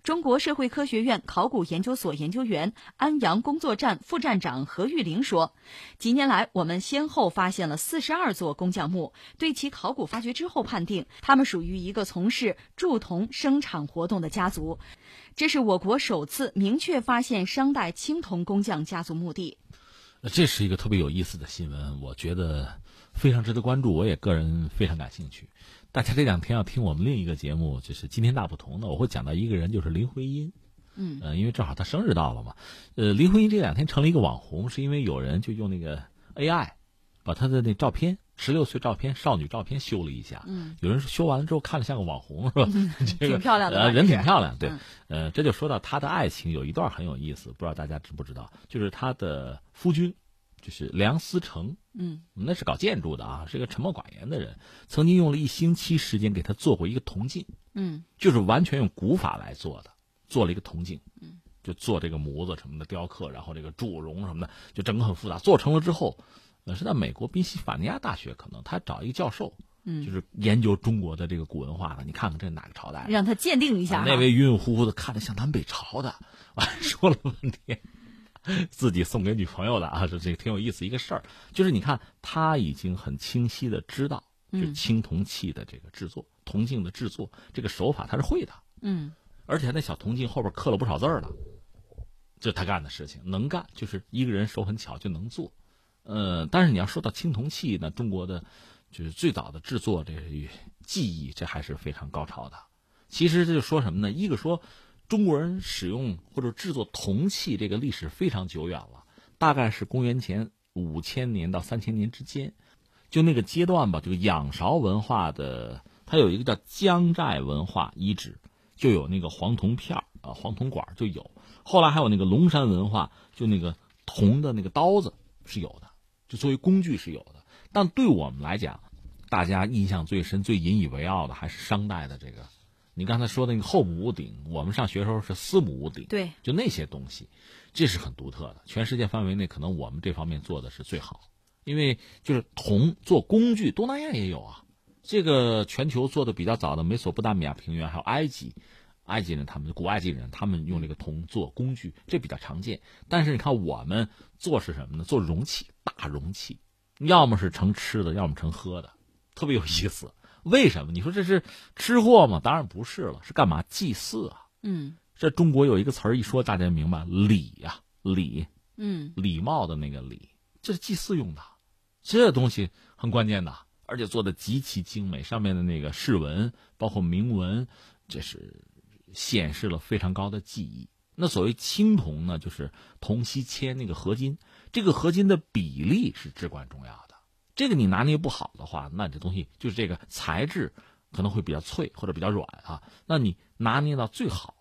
中国社会科学院考古研究所研究员、安阳工作站副站长何玉玲说：“几年来，我们先后发现了四十二座工匠墓，对其考古发掘之后，判定他们属于一个从事铸铜生产活动的家族。这是我国首次明确发现商代青铜工匠家族墓地。”这是一个特别有意思的新闻，我觉得非常值得关注，我也个人非常感兴趣。大家这两天要听我们另一个节目，就是《今天大不同》的，我会讲到一个人，就是林徽因。嗯，呃，因为正好她生日到了嘛，呃，林徽因这两天成了一个网红，是因为有人就用那个 AI 把她的那照片，十六岁照片、少女照片修了一下。嗯，有人说修完了之后看着像个网红，是吧？这个挺漂亮的呃，人挺漂亮。对嗯，呃，这就说到她的爱情，有一段很有意思，不知道大家知不知道，就是她的夫君，就是梁思成。嗯那是搞建筑的啊，是个沉默寡言的人，曾经用了一星期时间给他做过一个铜镜，嗯就是完全用古法来做的，做了一个铜镜，嗯就做这个模子什么的雕刻，然后这个铸容什么的，就整个很复杂。做成了之后，呃，是在美国宾夕法尼亚大学，可能他找一个教授，嗯，就是研究中国的这个古文化的，你看看这是哪个朝代？让他鉴定一下。啊那位晕晕乎乎的，看着像南北朝的，说了半天，自己送给女朋友的啊，这这挺有意思一个事儿。就是你看，他已经很清晰的知道，就嗯青铜器的这个制作，铜镜的制作这个手法他是会的，嗯而且那小铜镜后边刻了不少字儿了，这是他干的事情，能干，就是一个人手很巧就能做。呃，但是你要说到青铜器呢，中国的就是最早的制作这个技艺，这还是非常高超的。其实这就说什么呢？一个说中国人使用或者制作铜器这个历史非常久远了，大概是公元前五千年到三千年之间，就那个阶段吧。这个仰韶文化的，它有一个叫江寨文化遗址，就有那个黄铜片儿啊，黄铜管就有。后来还有那个龙山文化，就那个铜的那个刀子是有的，就作为工具是有的。但对我们来讲，大家印象最深、最引以为傲的还是商代的这个。你刚才说的那个后母屋顶，我们上学的时候是司母屋顶，对，就那些东西，这是很独特的。全世界范围内，可能我们这方面做的是最好，因为就是铜做工具，东南亚也有啊。这个全球做的比较早的美索不达米亚平原，还有埃及，埃及人他们古埃及人他们用这个铜做工具，这比较常见。但是你看我们做是什么呢？做容器，大容器，要么是盛吃的，要么盛喝的，特别有意思。为什么？你说这是吃货吗？当然不是了，是干嘛？祭祀啊！嗯这中国有一个词儿一说，大家明白礼呀、礼，嗯礼貌的那个礼，这是祭祀用的，这东西很关键的，而且做的极其精美，上面的那个饰纹，包括铭文，这是显示了非常高的技艺。那所谓青铜呢，就是铜锡铅那个合金，这个合金的比例是至关重要的。这个你拿捏不好的话，那这东西就是这个材质可能会比较脆或者比较软啊。那你拿捏到最好，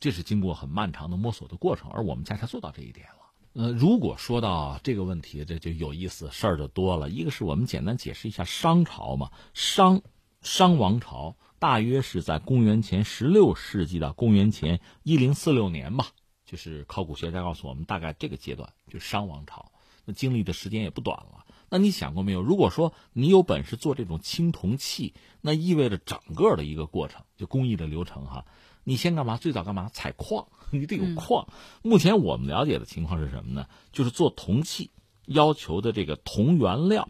这是经过很漫长的摸索的过程，而我们恰恰做到这一点了。呃，如果说到这个问题，这就有意思，事儿就多了。一个是我们简单解释一下商朝嘛，商商王朝大约是在公元前十六世纪到公元前一零四六年吧，就是考古学家告诉我们，大概这个阶段就是商王朝。那经历的时间也不短了。那你想过没有？如果说你有本事做这种青铜器，那意味着整个的一个过程，就工艺的流程哈。你先干嘛？最早干嘛？采矿，你得有矿。目前我们了解的情况是什么呢？就是做铜器要求的这个铜原料，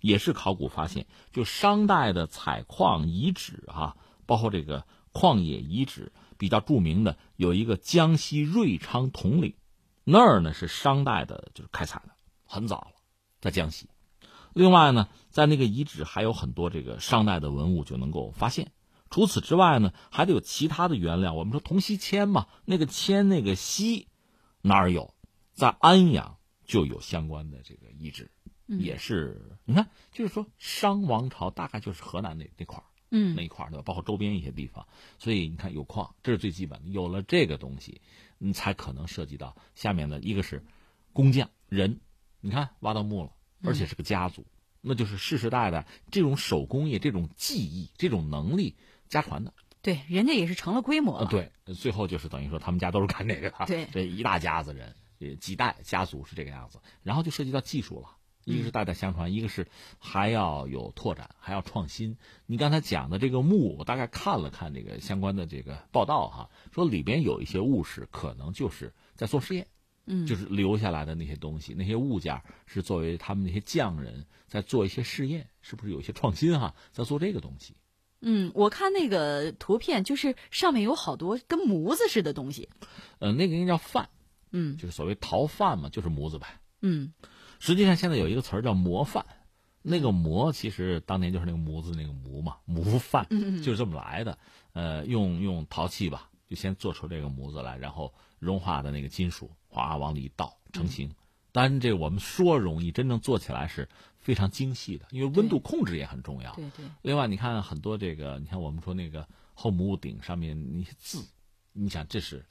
也是考古发现，就商代的采矿遗址哈、包括这个矿冶遗址比较著名的有一个江西瑞昌铜岭，那儿呢是商代的，就是开采的，很早了，在江西。另外呢，在那个遗址还有很多这个商代的文物就能够发现。除此之外呢，还得有其他的原料。我们说铜锡铅嘛，那个铅那个锡哪儿有？在安阳就有相关的这个遗址，也是你看，就是说商王朝大概就是河南那那块儿嗯那一块儿对吧？包括周边一些地方，所以你看有矿，这是最基本的。有了这个东西，你才可能涉及到下面的一个是工匠人，你看挖到墓了，而且是个家族，那就是世世代代这种手工业、这种技艺、这种能力家传的。对，人家也是成了规模啊，了。对，最后就是等于说他们家都是干这个的，对这一大家子人，呃，几代家族是这个样子，然后就涉及到技术了。一个是代代相传，一个是还要有拓展，还要创新。你刚才讲的这个墓，我大概看了看这个相关的这个报道哈，说里边有一些物事可能就是在做实验，嗯，就是留下来的那些东西，那些物件是作为他们那些匠人在做一些试验，是不是有一些创新哈，在做这个东西。嗯，我看那个图片，就是上面有好多跟模子似的东西。呃，那个应该叫范，嗯就是所谓陶范嘛，就是模子呗。嗯实际上现在有一个词儿叫模范，那个模其实当年就是那个模子那个模嘛，模范就是这么来的。呃，用用陶器吧，就先做出这个模子来，然后融化的那个金属哗往里一倒成型。当然，这我们说容易，真正做起来是非常精细的，因为温度控制也很重要。对对。另外，你看很多这个，你看我们说那个后母屋顶上面那些字，你想这是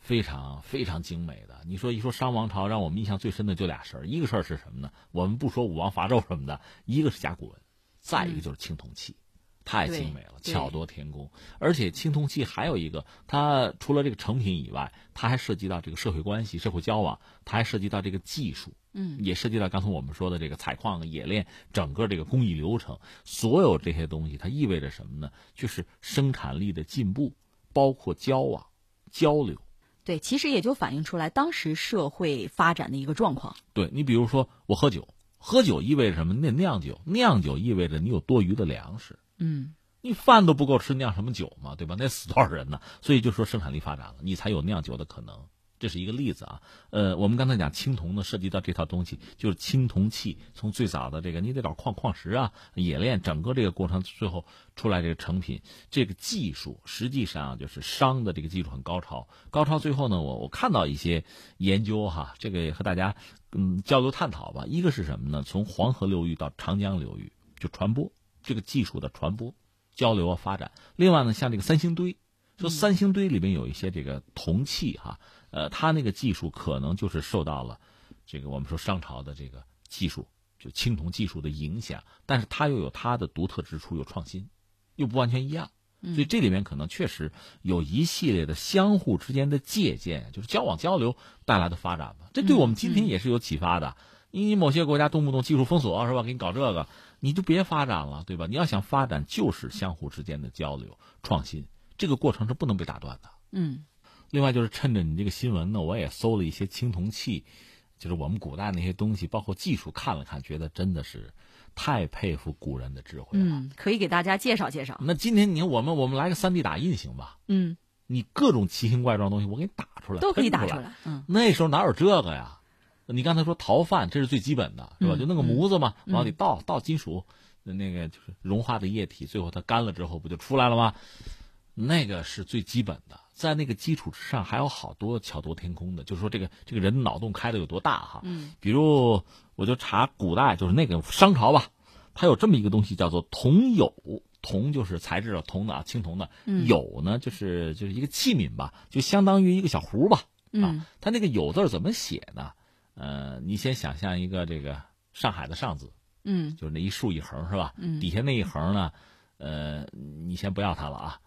非常非常精美的。你说一说商王朝，让我们印象最深的就俩事儿，一个事儿是什么呢？我们不说武王伐纣什么的，一个是甲骨文，再一个就是青铜器。太精美了，巧夺天工。而且青铜器还有一个，它除了这个成品以外，它还涉及到这个社会关系、社会交往，它还涉及到这个技术，嗯，也涉及到刚才我们说的这个采矿、冶炼整个这个工艺流程。所有这些东西，它意味着什么呢？就是生产力的进步，包括交往、交流。对，其实也就反映出来当时社会发展的一个状况。对你，比如说我喝酒，喝酒意味着什么？那酿酒，酿酒意味着你有多余的粮食。嗯，你饭都不够吃，酿什么酒嘛，对吧？那死多少人呢？所以就说生产力发展了，你才有酿酒的可能。这是一个例子啊。呃，我们刚才讲青铜呢，涉及到这套东西，就是青铜器。从最早的这个，你得找矿矿石啊，冶炼，整个这个过程，最后出来这个成品，这个技术实际上就是商的这个技术很高超。高超最后呢，我我看到一些研究哈，这个和大家嗯交流探讨吧。一个是什么呢？从黄河流域到长江流域就传播。这个技术的传播、交流啊、发展。另外呢，像这个三星堆，说三星堆里面有一些这个铜器哈，呃，它那个技术可能就是受到了这个我们说商朝的这个技术，就青铜技术的影响，但是它又有它的独特之处，有创新，又不完全一样。所以这里面可能确实有一系列的相互之间的借鉴，就是交往交流带来的发展吧。这对我们今天也是有启发的。你某些国家动不动技术封锁是吧？给你搞这个。你就别发展了，对吧？你要想发展，就是相互之间的交流、创新，这个过程是不能被打断的。嗯。另外就是趁着你这个新闻呢，我也搜了一些青铜器，就是我们古代那些东西，包括技术，看了看，觉得真的是太佩服古人的智慧了。嗯，可以给大家介绍介绍。那今天你，我们我们来个三 D 打印行吧？嗯。你各种奇形怪状东西，我给你打出来，都可以打出来。嗯。那时候哪有这个呀？你刚才说陶范，这是最基本的，是吧？就弄个模子嘛，往里倒倒金属，那个就是融化的液体，最后它干了之后不就出来了吗？那个是最基本的，在那个基础之上还有好多巧夺天工的，就是说这个这个人脑洞开的有多大哈？嗯，比如我就查古代，就是那个商朝吧，它有这么一个东西叫做铜酉，铜就是材质的铜的啊，青铜的，有呢就是就是一个器皿吧，就相当于一个小壶吧，啊，它那个有字怎么写呢？呃，你先想象一个这个上海的上字，嗯，就是那一竖一横是吧？嗯，底下那一横呢，呃，你先不要它了啊。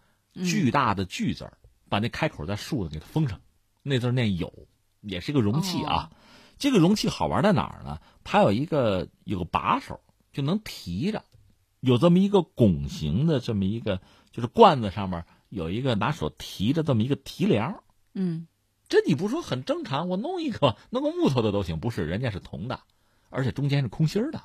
巨大的巨字儿，把那开口在竖的给它封上，那字念有，也是个容器啊。这个容器好玩在哪儿呢？它有一个有个把手，就能提着，有这么一个拱形的这么一个，就是罐子上面有一个拿手提着这么一个提梁。嗯。这你不说很正常？我弄一个，弄个木头的都行。不是，人家是铜的，而且中间是空心儿的。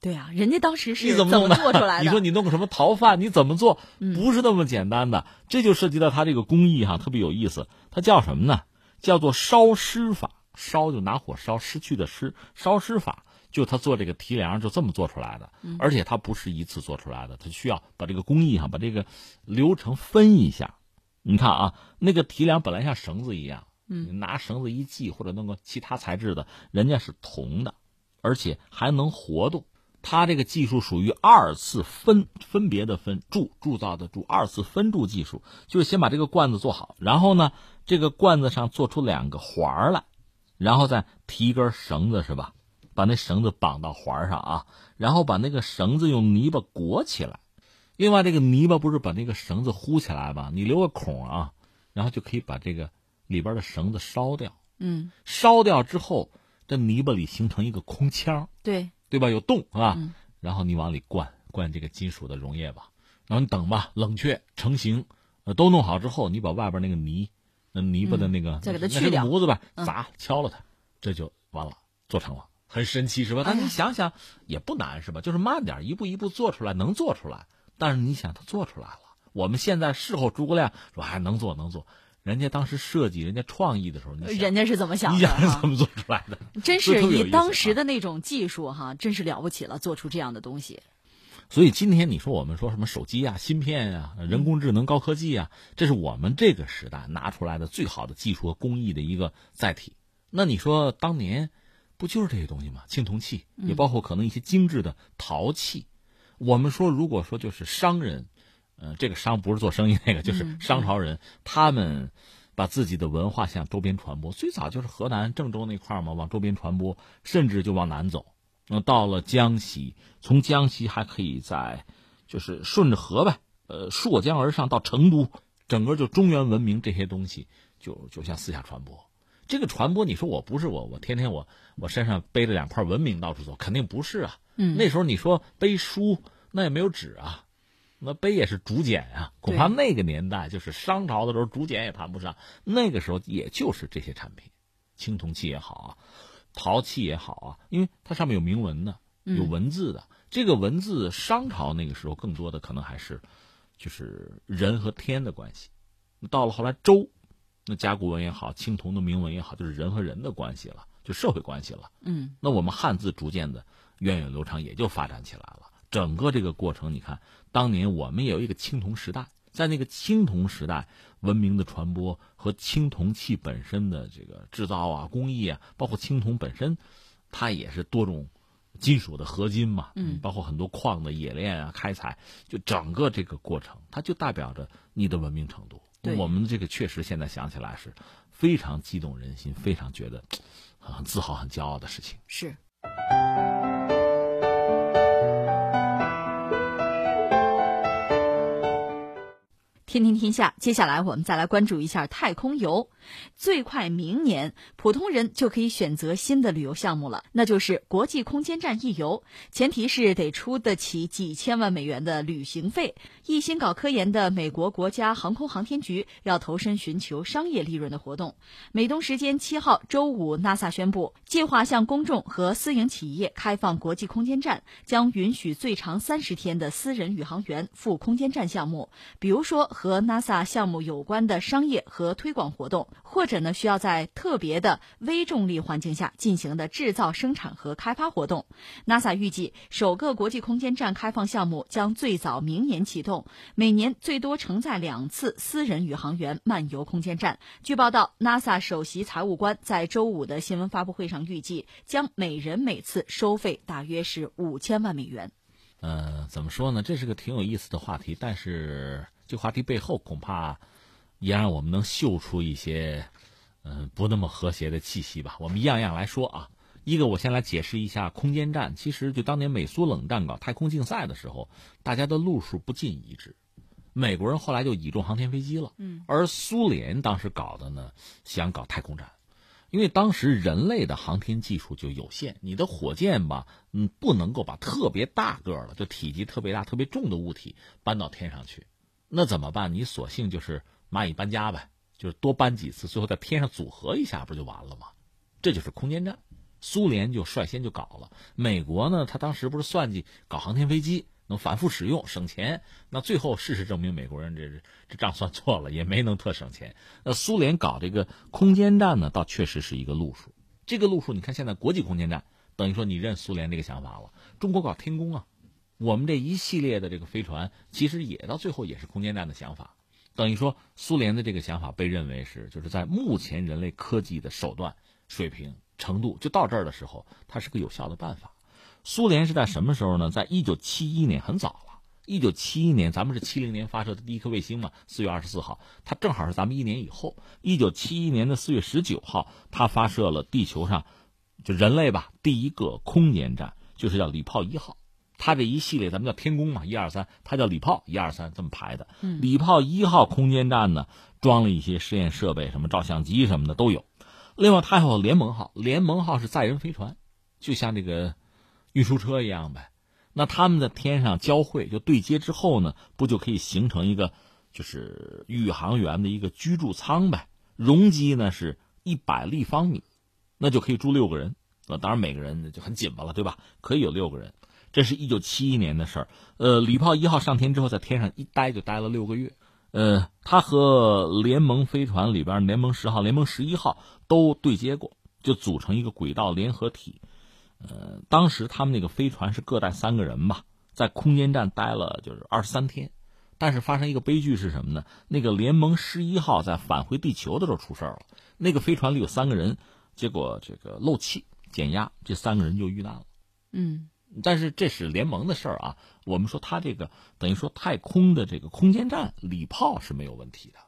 对啊，人家当时是怎么弄做出来的？你说你弄个什么陶范？你怎么做？不是那么简单的。这就涉及到他这个工艺哈，特别有意思。它叫什么呢？叫做烧尸法。烧就拿火烧，失去的失。烧尸法就他做这个提梁就这么做出来的。而且他不是一次做出来的，他需要把这个工艺哈，把这个流程分一下。你看啊，那个提梁本来像绳子一样。嗯，拿绳子一系，或者弄个其他材质的，人家是铜的，而且还能活动。它这个技术属于二次分分别的分铸铸造的铸二次分铸技术，就是先把这个罐子做好，然后呢，这个罐子上做出两个环来，然后再提一根绳子是吧？把那绳子绑到环上啊，然后把那个绳子用泥巴裹起来。另外，这个泥巴不是把那个绳子糊起来吗？你留个孔啊，然后就可以把这个。里边的绳子烧掉，嗯，烧掉之后，这泥巴里形成一个空腔，对，对吧？有洞啊，然后你往里灌灌这个金属的溶液吧，然后你等吧，冷却成型，呃，都弄好之后，你把外边那个泥，那泥巴的那个再给它去掉模子吧，砸敲了它，这就完了，做成了，很神奇是吧？但你想想也不难是吧？就是慢点，一步一步做出来，能做出来。但是你想，它做出来了，我们现在事后诸葛亮说还能做能做。人家当时设计、人家创意的时候，你人家是怎么想的？你想是怎么做出来的？真是以当时的那种技术哈，真是了不起了，做出这样的东西。所以今天你说我们说什么手机啊、芯片啊、人工智能、高科技啊，这是我们这个时代拿出来的最好的技术和工艺的一个载体。那你说当年不就是这些东西吗？青铜器，也包括可能一些精致的陶器。我们说，如果说就是商人，呃，这个商不是做生意 那个，就是商朝人，他们把自己的文化向周边传播，最早就是河南郑州那块嘛，往周边传播，甚至就往南走。那到了江西，从江西还可以在，就是顺着河呗，呃，溯江而上到成都，整个就中原文明这些东西就就向四下传播。这个传播，你说我不是我，我天天我我身上背着两块文明到处走，肯定不是啊。嗯，那时候你说背书，那也没有纸啊，那碑也是竹简啊。恐怕那个年代就是商朝的时候，竹简也谈不上。那个时候也就是这些产品，青铜器也好啊。陶器也好啊，因为它上面有铭文的，有文字的。这个文字，商朝那个时候更多的可能还是，就是人和天的关系。到了后来周，那甲骨文也好，青铜的铭文也好，就是人和人的关系了，就社会关系了。嗯，那我们汉字逐渐的源远流长，也就发展起来了。整个这个过程，你看，当年我们也有一个青铜时代。在那个青铜时代，文明的传播和青铜器本身的这个制造啊、工艺啊，包括青铜本身，它也是多种金属的合金嘛，嗯，包括很多矿的冶炼啊、开采，就整个这个过程，它就代表着你的文明程度。我们这个确实现在想起来是非常激动人心，非常觉得很自豪、很骄傲的事情。是。天天天下，接下来我们再来关注一下太空游。最快明年，普通人就可以选择新的旅游项目了，那就是国际空间站一游。前提是得出得起几千万美元的旅行费。一心搞科研的美国国家航空航天局要投身寻求商业利润的活动。美东时间七号周五，NASA 宣布，计划向公众和私营企业开放国际空间站，将允许最长三十天的私人宇航员赴空间站项目，比如说和 NASA 项目有关的商业和推广活动。或者呢，需要在特别的微重力环境下进行的制造、生产和开发活动。NASA 预计，首个国际空间站开放项目将最早明年启动，每年最多承载两次私人宇航员漫游空间站。据报道，NASA 首席财务官在周五的新闻发布会上预计，将每人每次收费大约是五千万美元。呃，怎么说呢？这是个挺有意思的话题，但是这话题背后恐怕。也让我们能嗅出一些，嗯，不那么和谐的气息吧。我们一样样来说啊。一个，我先来解释一下空间站。其实，就当年美苏冷战搞太空竞赛的时候，大家的路数不尽一致。美国人后来就倚重航天飞机了，嗯，而苏联当时搞的呢，想搞太空站，因为当时人类的航天技术就有限，你的火箭吧，嗯，不能够把特别大个儿的，就体积特别大、特别重的物体搬到天上去，那怎么办？你索性就是。蚂蚁搬家呗，就是多搬几次，最后在天上组合一下，不就完了吗？这就是空间站。苏联就率先就搞了，美国呢，他当时不是算计搞航天飞机能反复使用省钱，那最后事实证明美国人这这账算错了，也没能特省钱。那苏联搞这个空间站呢，倒确实是一个路数。这个路数，你看现在国际空间站，等于说你认苏联这个想法了。中国搞天宫啊，我们这一系列的这个飞船，其实也到最后也是空间站的想法。等于说，苏联的这个想法被认为是，就是在目前人类科技的手段水平程度就到这儿的时候，它是个有效的办法。苏联是在什么时候呢？在一九七一年，很早了。一九七一年，咱们是七零年发射的第一颗卫星嘛，四月二十四号，它正好是咱们一年以后。一九七一年的四月十九号，它发射了地球上就人类吧第一个空间站，就是叫礼炮一号。它这一系列，咱们叫天宫嘛，一二三，它叫礼炮一二三这么排的。礼炮一号空间站呢，装了一些实验设备，什么照相机什么的都有。另外，它还有联盟号，联盟号是载人飞船，就像这个运输车一样呗。那他们在天上交汇就对接之后呢，不就可以形成一个就是宇航员的一个居住舱呗？容积呢是一百立方米，那就可以住六个人。那当然每个人就很紧巴了，对吧？可以有六个人。这是一九七一年的事儿，呃，礼炮一号上天之后，在天上一待就待了六个月，呃，它和联盟飞船里边联盟十号、联盟十一号都对接过，就组成一个轨道联合体。呃，当时他们那个飞船是各带三个人吧，在空间站待了就是二十三天。但是发生一个悲剧是什么呢？那个联盟十一号在返回地球的时候出事儿了。那个飞船里有三个人，结果这个漏气减压，这三个人就遇难了。嗯，但是这是联盟的事儿啊。我们说它这个等于说太空的这个空间站礼炮是没有问题的。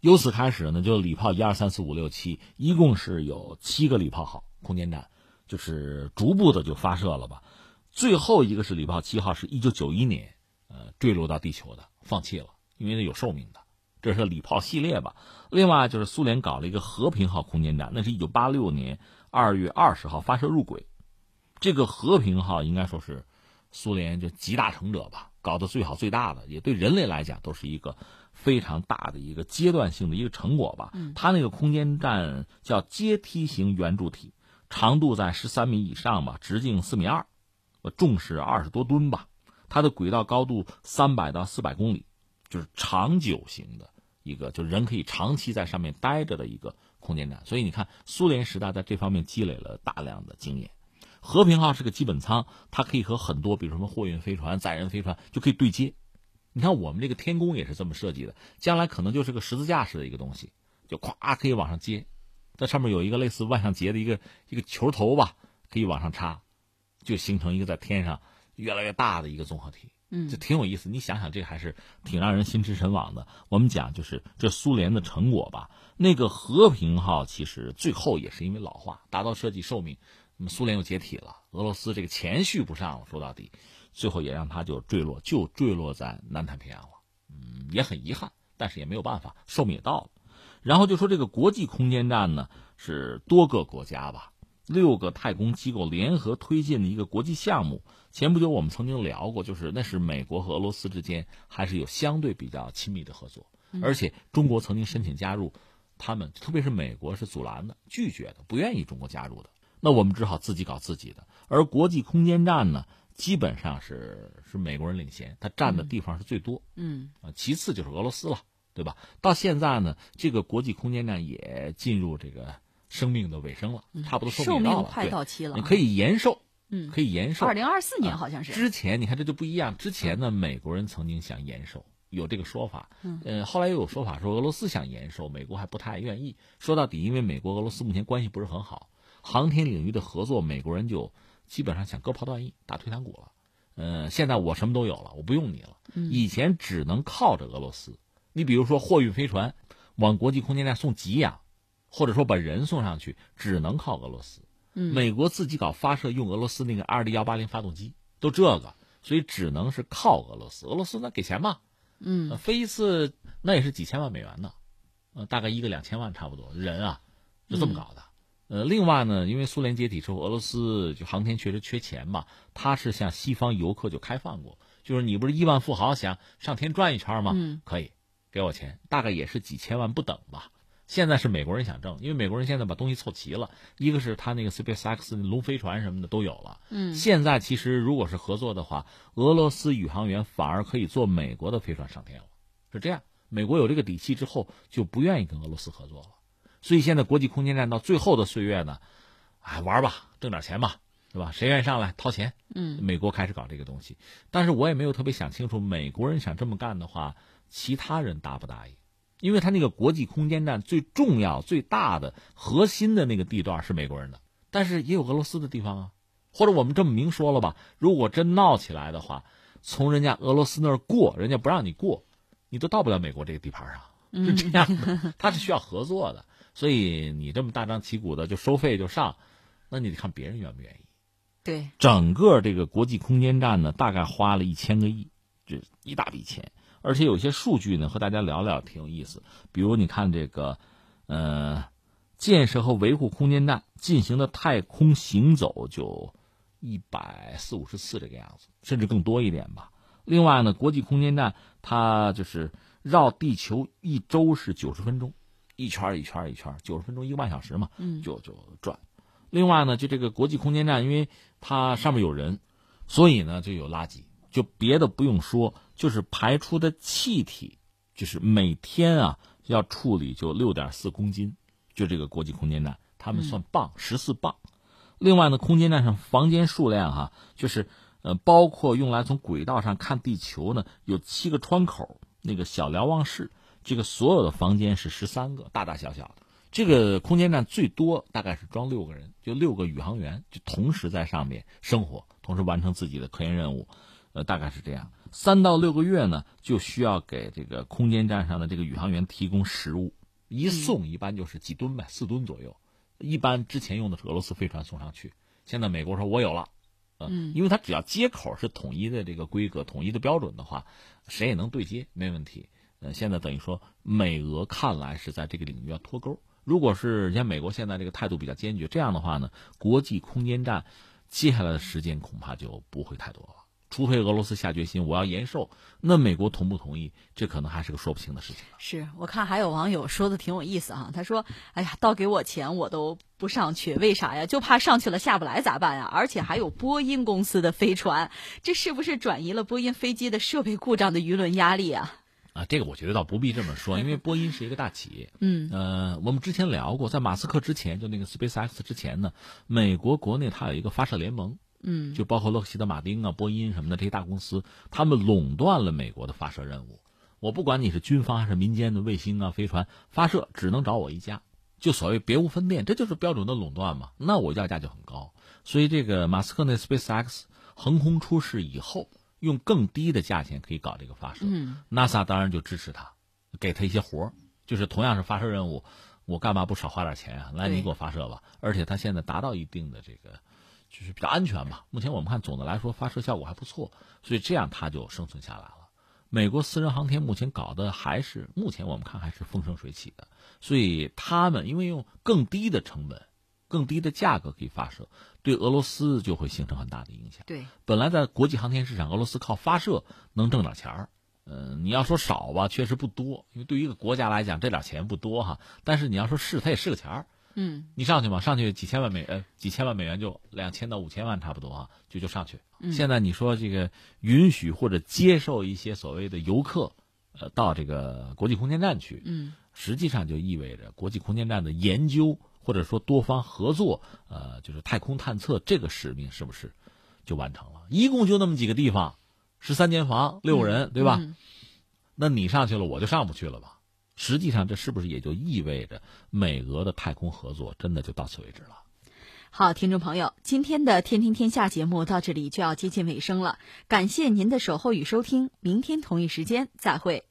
由此开始呢，就礼炮一二三四五六七，一共是有七个礼炮号空间站，就是逐步的就发射了吧。最后一个是礼炮七号，是一九九一年呃坠落到地球的。放弃了，因为它有寿命的，这是礼炮系列吧。另外就是苏联搞了一个和平号空间站，那是一九八六年二月二十号发射入轨。这个和平号应该说是苏联就集大成者吧，搞得最好最大的，也对人类来讲都是一个非常大的一个阶段性的一个成果吧。它那个空间站叫阶梯型圆柱体，长度在十三米以上吧，直径四米二，重是二十多吨吧。它的轨道高度三百到四百公里，就是长久型的一个，就人可以长期在上面待着的一个空间站。所以你看，苏联时代在这方面积累了大量的经验。和平号是个基本舱，它可以和很多，比如什么货运飞船、载人飞船就可以对接。你看我们这个天宫也是这么设计的，将来可能就是个十字架式的一个东西，就咵可以往上接，在上面有一个类似万向节的一个一个球头吧，可以往上插，就形成一个在天上。越来越大的一个综合体，嗯，就挺有意思。你想想，这还是挺让人心驰神往的。我们讲就是这苏联的成果吧。那个和平号其实最后也是因为老化，达到设计寿命，那么苏联又解体了，俄罗斯这个钱续不上了，说到底，最后也让他就坠落，就坠落在南太平洋了。嗯，也很遗憾，但是也没有办法，寿命也到了。然后就说这个国际空间站呢，是多个国家吧。六个太空机构联合推进的一个国际项目。前不久我们曾经聊过，就是那是美国和俄罗斯之间还是有相对比较亲密的合作，而且中国曾经申请加入，他们特别是美国是阻拦的、拒绝的，不愿意中国加入的。那我们只好自己搞自己的。而国际空间站呢，基本上是是美国人领先，它占的地方是最多。嗯啊，其次就是俄罗斯了，对吧？到现在呢，这个国际空间站也进入这个。生命的尾声了，差不多寿命快到期了，你可以延寿，嗯，可以延寿。二零二四年好像是。之前你看这就不一样，之前呢，美国人曾经想延寿，有这个说法，嗯，后来又有说法说俄罗斯想延寿，美国还不太愿意。说到底，因为美国俄罗斯目前关系不是很好，航天领域的合作，美国人就基本上想割袍断义，打退堂鼓了。嗯，现在我什么都有了，我不用你了。以前只能靠着俄罗斯，你比如说货运飞船往国际空间站送给养。或者说把人送上去，只能靠俄罗斯。嗯，美国自己搞发射用俄罗斯那个 R D 幺八零发动机，都这个，所以只能是靠俄罗斯。俄罗斯那给钱嘛，嗯，飞一次那也是几千万美元呢，呃，大概一个两千万差不多。人啊，就这么搞的。呃，另外呢，因为苏联解体之后，俄罗斯就航天确实缺钱嘛，他是向西方游客就开放过，就是你不是亿万富豪想上天转一圈吗？嗯，可以给我钱，大概也是几千万不等吧。现在是美国人想挣，因为美国人现在把东西凑齐了，一个是他那个 SpaceX 龙飞船什么的都有了。嗯，现在其实如果是合作的话，俄罗斯宇航员反而可以坐美国的飞船上天了，是这样。美国有这个底气之后，就不愿意跟俄罗斯合作了。所以现在国际空间站到最后的岁月呢，哎，玩吧，挣点钱吧，对吧？谁愿意上来掏钱？嗯，美国开始搞这个东西，但是我也没有特别想清楚，美国人想这么干的话，其他人答不答应？因为他那个国际空间站最重要、最大的核心的那个地段是美国人的，但是也有俄罗斯的地方啊。或者我们这么明说了吧，如果真闹起来的话，从人家俄罗斯那儿过，人家不让你过，你都到不了美国这个地盘上，是这样的。他是需要合作的，所以你这么大张旗鼓的就收费就上，那你得看别人愿不愿意。对，整个这个国际空间站呢，大概花了一千个亿，这一大笔钱。而且有些数据呢，和大家聊聊挺有意思。比如你看这个，呃，建设和维护空间站进行的太空行走就一百四五十次这个样子，甚至更多一点吧。另外呢，国际空间站它就是绕地球一周是九十分钟，一圈一圈一圈，九十分钟一个半小时嘛，就就转。另外呢，就这个国际空间站，因为它上面有人，所以呢就有垃圾。就别的不用说，就是排出的气体就是每天啊要处理就六点四公斤，就这个国际空间站，他们算磅十四磅。另外呢，空间站上房间数量哈，就是呃包括用来从轨道上看地球呢，有七个窗口，那个小瞭望室，这个所有的房间是十三个，大大小小的。这个空间站最多大概是装六个人，就六个宇航员，就同时在上面生活，同时完成自己的科研任务，呃，大概是这样。三到六个月呢，就需要给这个空间站上的这个宇航员提供食物，一送一般就是几吨呗，四吨左右。一般之前用的是俄罗斯飞船送上去，现在美国说我有了，呃，因为它只要接口是统一的这个规格、统一的标准的话，谁也能对接，没问题。呃，现在等于说美俄看来是在这个领域要脱钩。如果是像美国现在这个态度比较坚决，这样的话呢，国际空间站接下来的时间恐怕就不会太多了。除非俄罗斯下决心我要延寿，那美国同不同意，这可能还是个说不清的事情。是我看还有网友说的挺有意思哈，他说：“哎呀，倒给我钱我都不上去，为啥呀？就怕上去了下不来咋办呀？而且还有波音公司的飞船，这是不是转移了波音飞机的设备故障的舆论压力啊？”啊，这个我觉得倒不必这么说，因为波音是一个大企业。嗯，呃，我们之前聊过，在马斯克之前，就那个 SpaceX 之前呢，美国国内它有一个发射联盟，嗯，就包括洛克希德马丁啊、波音什么的这些大公司，他们垄断了美国的发射任务。我不管你是军方还是民间的卫星啊、飞船发射，只能找我一家，就所谓别无分店，这就是标准的垄断嘛。那我要价就很高，所以这个马斯克那 SpaceX 横空出世以后。用更低的价钱可以搞这个发射，NASA 当然就支持他，给他一些活儿，就是同样是发射任务，我干嘛不少花点钱啊？来，你给我发射吧。而且他现在达到一定的这个，就是比较安全吧。目前我们看总的来说发射效果还不错，所以这样他就生存下来了。美国私人航天目前搞的还是目前我们看还是风生水起的，所以他们因为用更低的成本。更低的价格可以发射，对俄罗斯就会形成很大的影响。对，本来在国际航天市场，俄罗斯靠发射能挣点钱儿。嗯，你要说少吧，确实不多，因为对于一个国家来讲，这点钱不多哈。但是你要说是，它也是个钱儿。嗯，你上去嘛，上去几千万美呃几千万美元就两千到五千万差不多啊，就就上去。现在你说这个允许或者接受一些所谓的游客，呃，到这个国际空间站去，嗯，实际上就意味着国际空间站的研究。或者说多方合作，呃，就是太空探测这个使命是不是就完成了？一共就那么几个地方，十三间房，六人，对吧？那你上去了，我就上不去了吧？实际上，这是不是也就意味着美俄的太空合作真的就到此为止了？好，听众朋友，今天的《天天天下》节目到这里就要接近尾声了，感谢您的守候与收听，明天同一时间再会。